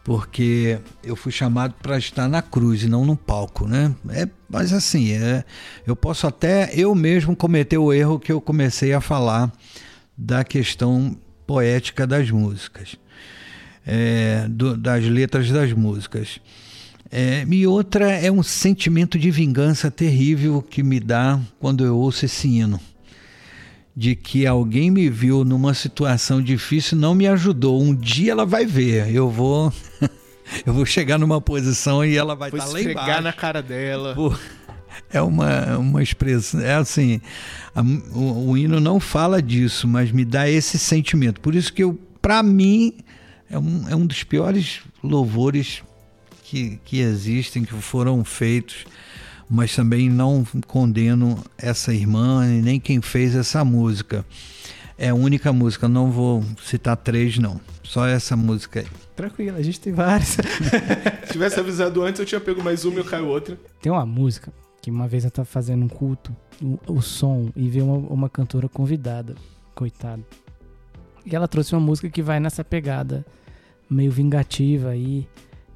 Porque eu fui chamado para estar na cruz e não no palco, né? É, mas assim, é, eu posso até eu mesmo cometer o erro que eu comecei a falar da questão poética das músicas é, do, das letras das músicas. É, e outra é um sentimento de vingança terrível que me dá quando eu ouço esse hino. De que alguém me viu numa situação difícil não me ajudou. Um dia ela vai ver. Eu vou. <laughs> eu vou chegar numa posição e ela vai estar tá lá embaixo. na cara dela. é uma, uma expressão. É assim. A, o, o hino não fala disso, mas me dá esse sentimento. Por isso que eu, para mim, é um, é um dos piores louvores que, que existem, que foram feitos, mas também não condeno essa irmã e nem quem fez essa música. É a única música, não vou citar três, não. Só essa música aí. Tranquilo, a gente tem várias. <laughs> Se tivesse avisado antes, eu tinha pego mais uma e eu caio outra. Tem uma música que uma vez eu tava fazendo um culto, o, o som, e veio uma, uma cantora convidada, coitada. E ela trouxe uma música que vai nessa pegada meio vingativa aí.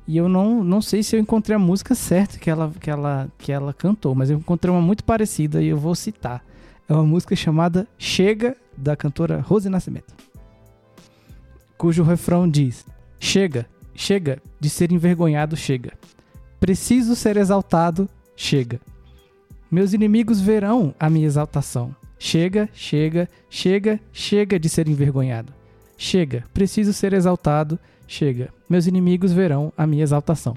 E eu não, não sei se eu encontrei a música certa que ela, que, ela, que ela cantou, mas eu encontrei uma muito parecida e eu vou citar. É uma música chamada Chega, da cantora Rose Nascimento. Cujo refrão diz: Chega, chega de ser envergonhado, chega. Preciso ser exaltado, chega. Meus inimigos verão a minha exaltação. Chega, chega, chega, chega de ser envergonhado. Chega, preciso ser exaltado, chega. Meus inimigos verão a minha exaltação.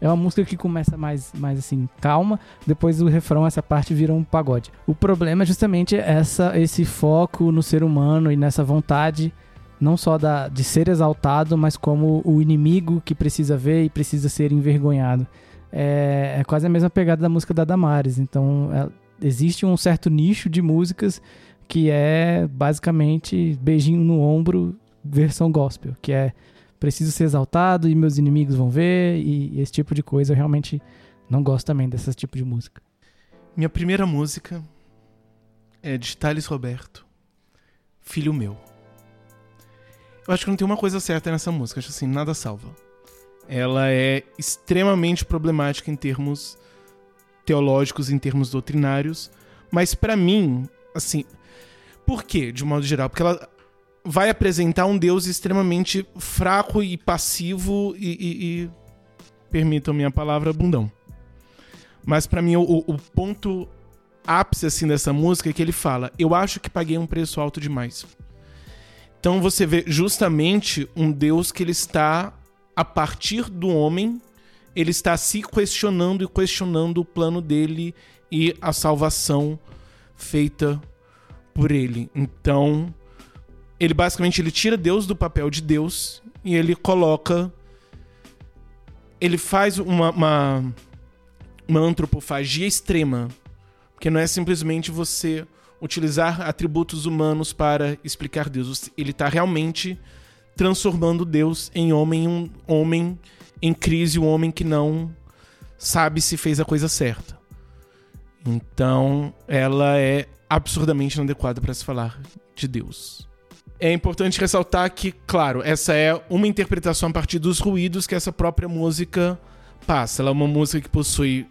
É uma música que começa mais, mais assim, calma, depois o refrão, essa parte vira um pagode. O problema é justamente essa, esse foco no ser humano e nessa vontade, não só da, de ser exaltado, mas como o inimigo que precisa ver e precisa ser envergonhado. É, é quase a mesma pegada da música da Damares. Então, é, existe um certo nicho de músicas que é basicamente beijinho no ombro, versão gospel, que é preciso ser exaltado e meus inimigos vão ver, e esse tipo de coisa eu realmente não gosto também desse tipo de música. Minha primeira música é de Thales Roberto, Filho Meu. Eu acho que não tem uma coisa certa nessa música, acho assim, nada salva. Ela é extremamente problemática em termos teológicos, em termos doutrinários, mas para mim, assim, por quê, de um modo geral? Porque ela vai apresentar um Deus extremamente fraco e passivo e, e, e permitam-me a palavra, bundão. Mas para mim o, o, ponto ápice assim dessa música é que ele fala: "Eu acho que paguei um preço alto demais". Então você vê justamente um Deus que ele está a partir do homem, ele está se questionando e questionando o plano dele e a salvação feita por ele. Então, ele basicamente ele tira Deus do papel de Deus e ele coloca. Ele faz uma, uma, uma antropofagia extrema. Porque não é simplesmente você utilizar atributos humanos para explicar Deus. Ele está realmente transformando Deus em homem, um homem em crise, um homem que não sabe se fez a coisa certa. Então, ela é absurdamente inadequada para se falar de Deus. É importante ressaltar que, claro, essa é uma interpretação a partir dos ruídos que essa própria música passa. Ela é uma música que possui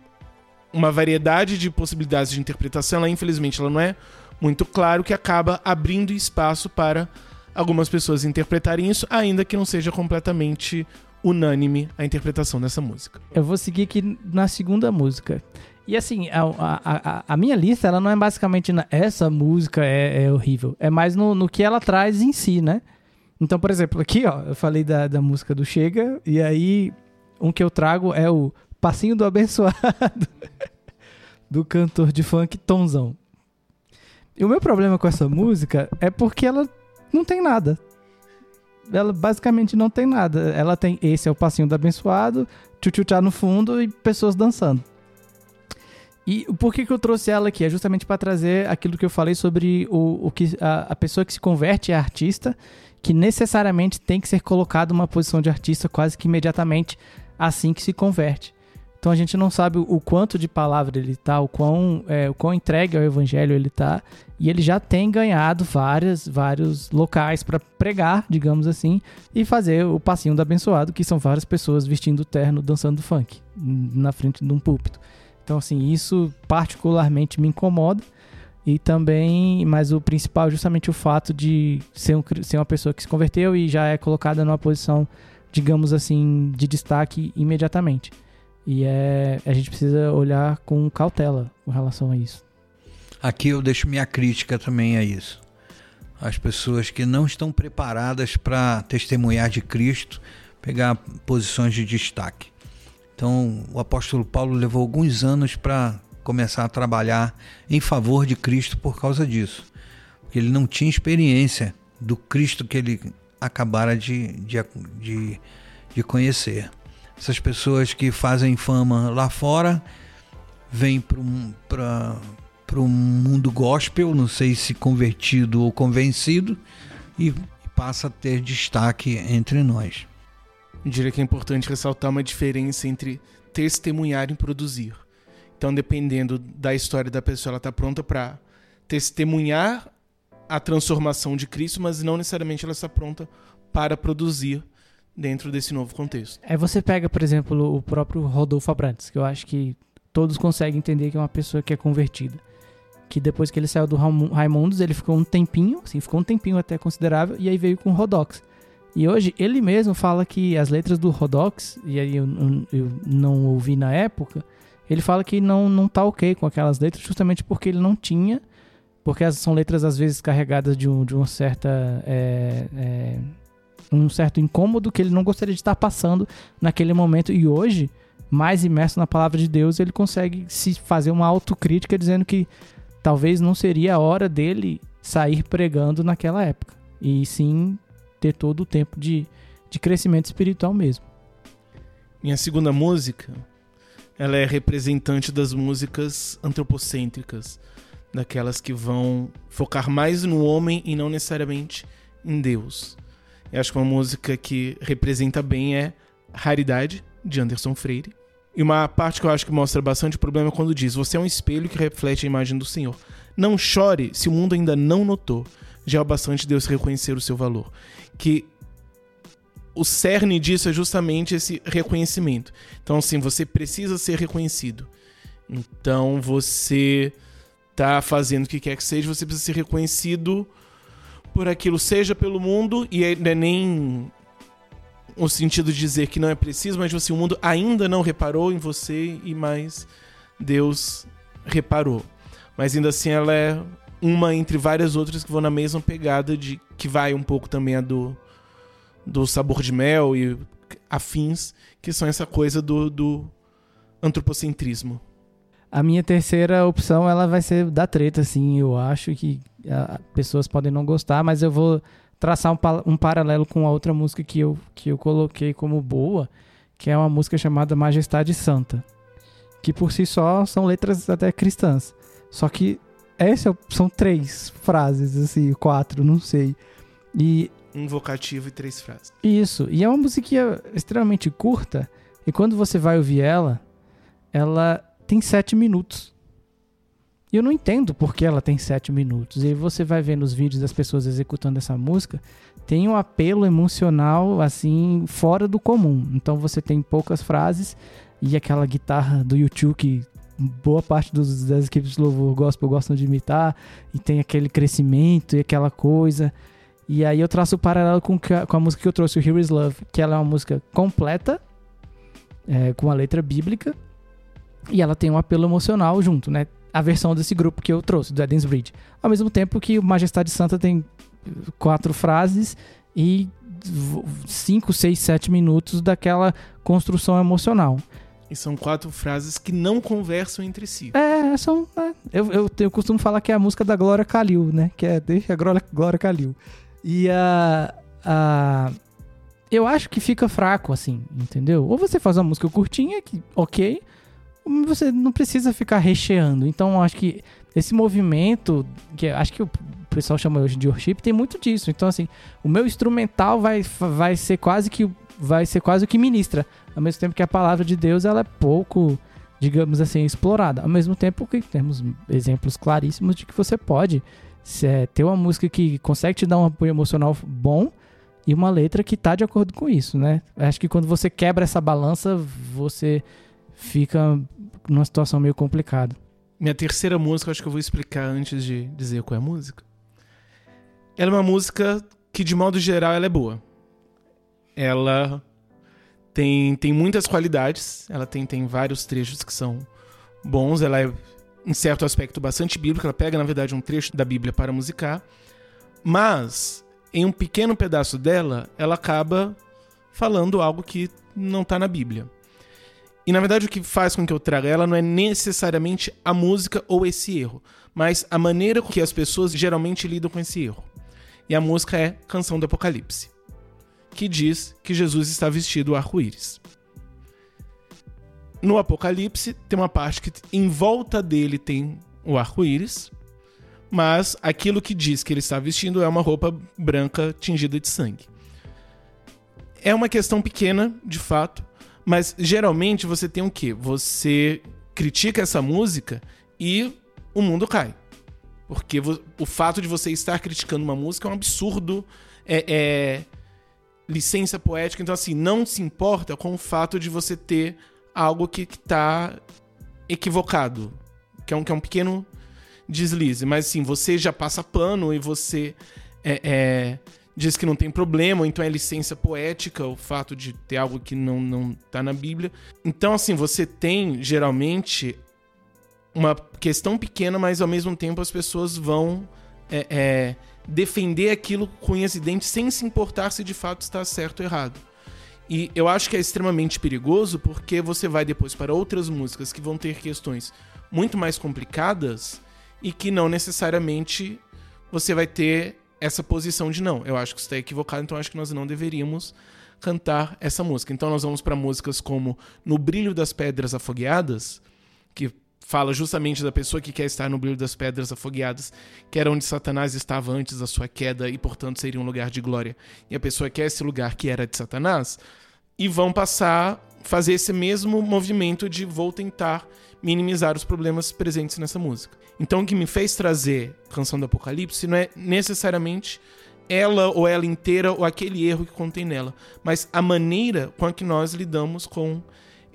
uma variedade de possibilidades de interpretação. Ela, infelizmente, ela não é muito claro, que acaba abrindo espaço para algumas pessoas interpretarem isso, ainda que não seja completamente unânime a interpretação dessa música. Eu vou seguir aqui na segunda música. E assim, a, a, a, minha lista, ela não é basicamente na, essa música é, é horrível. É mais no, no que ela traz em si, né? Então, por exemplo, aqui, ó, eu falei da, da música do Chega, e aí um que eu trago é o Passinho do Abençoado, <laughs> do cantor de funk Tonzão. E o meu problema com essa música é porque ela não tem nada. Ela basicamente não tem nada. Ela tem esse é o passinho do abençoado, tchutchá no fundo e pessoas dançando. E por que, que eu trouxe ela aqui? É justamente para trazer aquilo que eu falei sobre o, o que a, a, pessoa que se converte é artista, que necessariamente tem que ser colocado numa posição de artista quase que imediatamente assim que se converte. Então a gente não sabe o quanto de palavra ele tá, o quão, é, o quão entregue ao evangelho ele tá, e ele já tem ganhado várias, vários locais para pregar, digamos assim, e fazer o passinho do abençoado, que são várias pessoas vestindo terno, dançando funk na frente de um púlpito. Então assim, isso particularmente me incomoda. E também, mas o principal é justamente o fato de ser, um, ser uma pessoa que se converteu e já é colocada numa posição, digamos assim, de destaque imediatamente. E é, a gente precisa olhar com cautela com relação a isso. Aqui eu deixo minha crítica também a isso. As pessoas que não estão preparadas para testemunhar de Cristo, pegar posições de destaque. Então, o apóstolo Paulo levou alguns anos para começar a trabalhar em favor de Cristo por causa disso. Porque ele não tinha experiência do Cristo que ele acabara de, de, de, de conhecer essas pessoas que fazem fama lá fora vêm para o mundo gospel, não sei se convertido ou convencido, e passa a ter destaque entre nós. Eu diria que é importante ressaltar uma diferença entre testemunhar e produzir. Então, dependendo da história da pessoa, ela está pronta para testemunhar a transformação de Cristo, mas não necessariamente ela está pronta para produzir dentro desse novo contexto. É você pega, por exemplo, o próprio Rodolfo Abrantes, que eu acho que todos conseguem entender que é uma pessoa que é convertida. Que depois que ele saiu do Raimundos, ele ficou um tempinho, assim, ficou um tempinho até considerável, e aí veio com o Rodox. E hoje ele mesmo fala que as letras do Rodox, e aí eu, eu, não ouvi na época, ele fala que não, não tá ok com aquelas letras, justamente porque ele não tinha, porque são letras às vezes carregadas de, um, de uma certa. É, é, um certo incômodo que ele não gostaria de estar passando naquele momento. E hoje, mais imerso na palavra de Deus, ele consegue se fazer uma autocrítica dizendo que talvez não seria a hora dele sair pregando naquela época. E sim ter todo o tempo de, de crescimento espiritual mesmo. Minha segunda música, ela é representante das músicas antropocêntricas, daquelas que vão focar mais no homem e não necessariamente em Deus. Eu acho que uma música que representa bem é Raridade, de Anderson Freire. E uma parte que eu acho que mostra bastante problema é quando diz: Você é um espelho que reflete a imagem do Senhor. Não chore se o mundo ainda não notou. Já é o bastante Deus reconhecer o seu valor. Que o cerne disso é justamente esse reconhecimento. Então, assim, você precisa ser reconhecido. Então, você tá fazendo o que quer que seja, você precisa ser reconhecido por aquilo, seja pelo mundo, e ainda é nem o sentido de dizer que não é preciso, mas assim, o mundo ainda não reparou em você e mais Deus reparou. Mas ainda assim ela é uma entre várias outras que vão na mesma pegada de que vai um pouco também a do do sabor de mel e afins, que são essa coisa do, do antropocentrismo. A minha terceira opção, ela vai ser da treta, assim. Eu acho que pessoas podem não gostar, mas eu vou traçar um, um, paralelo com a outra música que eu, que eu coloquei como boa, que é uma música chamada Majestade Santa, que por si só são letras até cristãs. Só que essa são três frases, assim, quatro, não sei. E um vocativo e três frases. Isso. E é uma musiquinha extremamente curta. E quando você vai ouvir ela, ela tem sete minutos. E eu não entendo por que ela tem sete minutos. E você vai ver nos vídeos das pessoas executando essa música, tem um apelo emocional assim fora do comum. Então você tem poucas frases e aquela guitarra do YouTube que boa parte dos, das equipes de louvor gospel gostam de imitar e tem aquele crescimento e aquela coisa. E aí eu traço o paralelo com, com a música que eu trouxe, o Here Is Love, que ela é uma música completa, é, com a letra bíblica, e ela tem um apelo emocional junto, né? A versão desse grupo que eu trouxe, do Eden's Bridge. Ao mesmo tempo que o Majestade Santa tem quatro frases e cinco, seis, sete minutos daquela construção emocional. E são quatro frases que não conversam entre si. É, são. É, eu, eu, eu, costumo falar que é a música da Glória Calil, né? Que é Deixa a Glória, Glória Calil. E a. Uh, uh, eu acho que fica fraco, assim, entendeu? Ou você faz uma música curtinha, que ok, você não precisa ficar recheando. Então, acho que esse movimento, que acho que o pessoal chama hoje de worship, tem muito disso. Então, assim, o meu instrumental vai, vai ser quase que vai ser quase o que ministra, ao mesmo tempo que a palavra de Deus ela é pouco, digamos assim, explorada. Ao mesmo tempo que temos exemplos claríssimos de que você pode é, ter uma música que consegue te dar um apoio emocional bom e uma letra que está de acordo com isso, né? Acho que quando você quebra essa balança, você fica numa situação meio complicada. Minha terceira música, acho que eu vou explicar antes de dizer qual é a música. Ela é uma música que, de modo geral, ela é boa. Ela tem, tem muitas qualidades, ela tem, tem vários trechos que são bons, ela é, em certo aspecto, bastante bíblica, ela pega, na verdade, um trecho da Bíblia para musicar, mas, em um pequeno pedaço dela, ela acaba falando algo que não está na Bíblia. E na verdade o que faz com que eu traga ela não é necessariamente a música ou esse erro, mas a maneira com que as pessoas geralmente lidam com esse erro. E a música é Canção do Apocalipse, que diz que Jesus está vestido arco-íris. No Apocalipse tem uma parte que em volta dele tem o arco-íris, mas aquilo que diz que ele está vestindo é uma roupa branca tingida de sangue. É uma questão pequena, de fato, mas geralmente você tem o quê? Você critica essa música e o mundo cai. Porque o fato de você estar criticando uma música é um absurdo. É, é, licença poética. Então, assim, não se importa com o fato de você ter algo que está equivocado. Que é, um, que é um pequeno deslize. Mas, assim, você já passa pano e você é, é, diz que não tem problema. Ou então é licença poética o fato de ter algo que não, não tá na Bíblia. Então, assim, você tem, geralmente, uma questão pequena, mas ao mesmo tempo as pessoas vão é, é, defender aquilo com unhas e dentes sem se importar se de fato está certo ou errado. E eu acho que é extremamente perigoso porque você vai depois para outras músicas que vão ter questões muito mais complicadas e que não necessariamente você vai ter essa posição de não. Eu acho que está equivocado, então acho que nós não deveríamos cantar essa música. Então nós vamos para músicas como No Brilho das Pedras Afogueadas, que fala justamente da pessoa que quer estar no brilho das pedras afogueadas, que era onde Satanás estava antes da sua queda e, portanto, seria um lugar de glória. E a pessoa quer esse lugar que era de Satanás e vão passar fazer esse mesmo movimento de vou tentar minimizar os problemas presentes nessa música. Então, o que me fez trazer Canção do Apocalipse não é necessariamente ela ou ela inteira ou aquele erro que contém nela, mas a maneira com a que nós lidamos com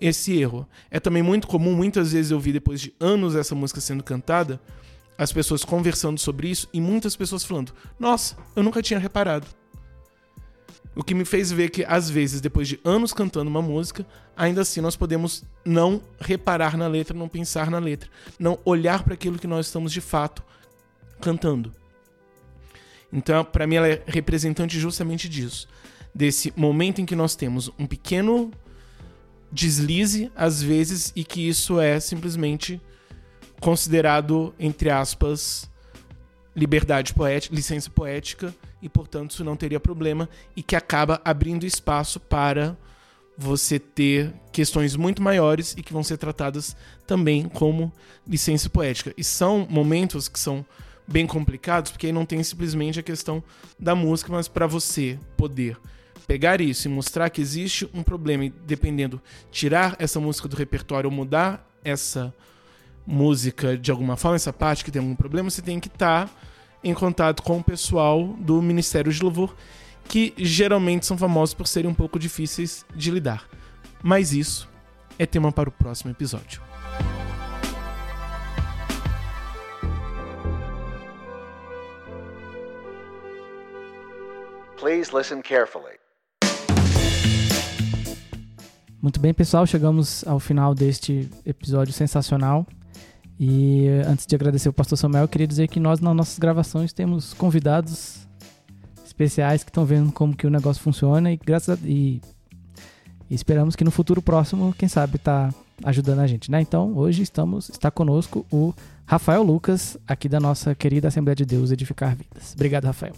esse erro. É também muito comum, muitas vezes eu vi depois de anos essa música sendo cantada, as pessoas conversando sobre isso e muitas pessoas falando: Nossa, eu nunca tinha reparado. O que me fez ver que, às vezes, depois de anos cantando uma música, ainda assim nós podemos não reparar na letra, não pensar na letra, não olhar para aquilo que nós estamos de fato cantando. Então, para mim, ela é representante justamente disso. Desse momento em que nós temos um pequeno deslize às vezes e que isso é simplesmente considerado, entre aspas, liberdade poética, licença poética e, portanto, isso não teria problema e que acaba abrindo espaço para você ter questões muito maiores e que vão ser tratadas também como licença poética. E são momentos que são bem complicados, porque aí não tem simplesmente a questão da música, mas para você poder pegar isso e mostrar que existe um problema e dependendo tirar essa música do repertório ou mudar essa música de alguma forma, essa parte que tem algum problema, você tem que estar tá em contato com o pessoal do Ministério de Louvor, que geralmente são famosos por serem um pouco difíceis de lidar. Mas isso é tema para o próximo episódio. Please listen carefully. Muito bem, pessoal, chegamos ao final deste episódio sensacional. E antes de agradecer o pastor Samuel, eu queria dizer que nós nas nossas gravações temos convidados especiais que estão vendo como que o negócio funciona e graças a, e, e esperamos que no futuro próximo, quem sabe, tá ajudando a gente, né? Então, hoje estamos está conosco o Rafael Lucas, aqui da nossa querida Assembleia de Deus Edificar Vidas. Obrigado, Rafael.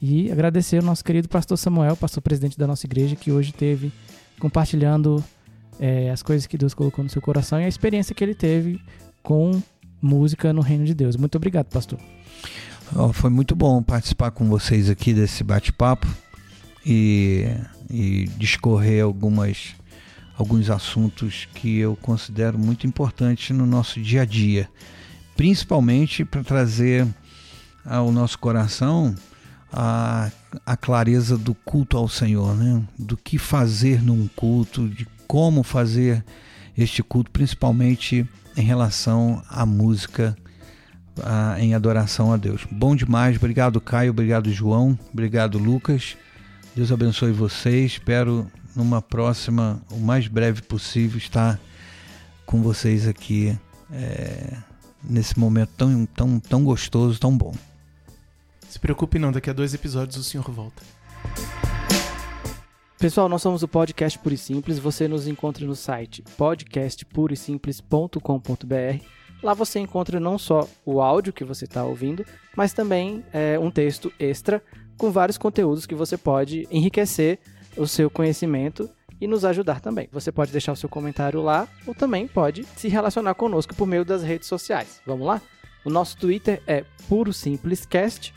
E agradecer o nosso querido pastor Samuel, pastor presidente da nossa igreja, que hoje teve compartilhando é, as coisas que Deus colocou no seu coração e a experiência que ele teve com música no reino de Deus. Muito obrigado, pastor. Oh, foi muito bom participar com vocês aqui desse bate-papo e, e discorrer algumas, alguns assuntos que eu considero muito importantes no nosso dia a dia, principalmente para trazer ao nosso coração a, a clareza do culto ao Senhor, né? do que fazer num culto, de como fazer este culto, principalmente em relação à música a, em adoração a Deus. Bom demais, obrigado Caio, obrigado João, obrigado Lucas. Deus abençoe vocês. Espero numa próxima, o mais breve possível, estar com vocês aqui é, nesse momento tão, tão, tão gostoso, tão bom. Se preocupe não, daqui a dois episódios o senhor volta. Pessoal, nós somos o Podcast Puro e Simples. Você nos encontra no site podcastpurosimples.com.br. Lá você encontra não só o áudio que você está ouvindo, mas também é, um texto extra com vários conteúdos que você pode enriquecer o seu conhecimento e nos ajudar também. Você pode deixar o seu comentário lá ou também pode se relacionar conosco por meio das redes sociais. Vamos lá? O nosso Twitter é Puro Simples Cast,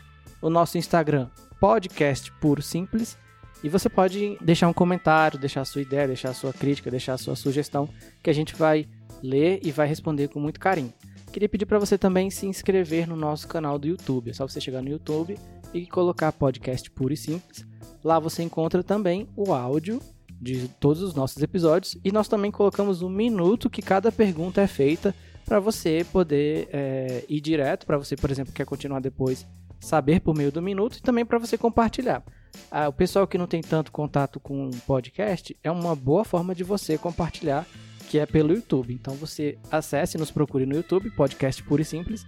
o nosso Instagram Podcast Puro Simples e você pode deixar um comentário, deixar a sua ideia, deixar a sua crítica, deixar a sua sugestão, que a gente vai ler e vai responder com muito carinho. Queria pedir para você também se inscrever no nosso canal do YouTube. É só você chegar no YouTube e colocar podcast puro e simples. Lá você encontra também o áudio de todos os nossos episódios e nós também colocamos um minuto que cada pergunta é feita para você poder é, ir direto, para você, por exemplo, quer continuar depois, saber por meio do minuto e também para você compartilhar ah, o pessoal que não tem tanto contato com podcast, é uma boa forma de você compartilhar, que é pelo YouTube. Então você acesse, nos procure no YouTube, podcast puro e simples,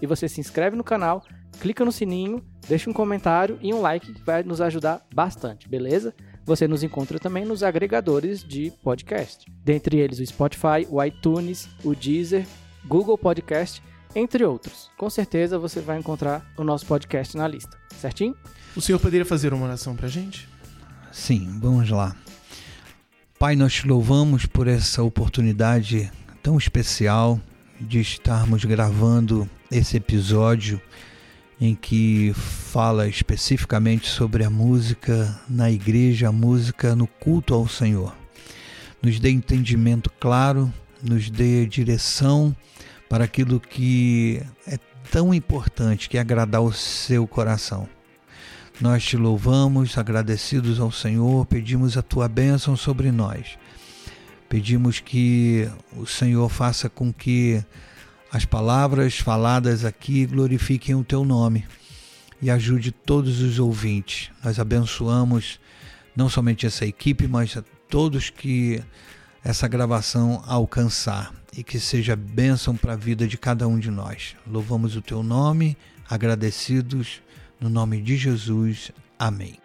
e você se inscreve no canal, clica no sininho, deixa um comentário e um like que vai nos ajudar bastante, beleza? Você nos encontra também nos agregadores de podcast, dentre eles o Spotify, o iTunes, o Deezer, Google Podcast, entre outros. Com certeza você vai encontrar o nosso podcast na lista, certinho? O senhor poderia fazer uma oração para a gente? Sim, vamos lá. Pai, nós te louvamos por essa oportunidade tão especial de estarmos gravando esse episódio em que fala especificamente sobre a música na igreja, a música no culto ao Senhor. Nos dê entendimento claro, nos dê direção para aquilo que é tão importante, que é agradar o seu coração. Nós te louvamos, agradecidos ao Senhor, pedimos a tua bênção sobre nós. Pedimos que o Senhor faça com que as palavras faladas aqui glorifiquem o teu nome e ajude todos os ouvintes. Nós abençoamos não somente essa equipe, mas a todos que essa gravação alcançar e que seja bênção para a vida de cada um de nós. Louvamos o teu nome, agradecidos no nome de Jesus. Amém.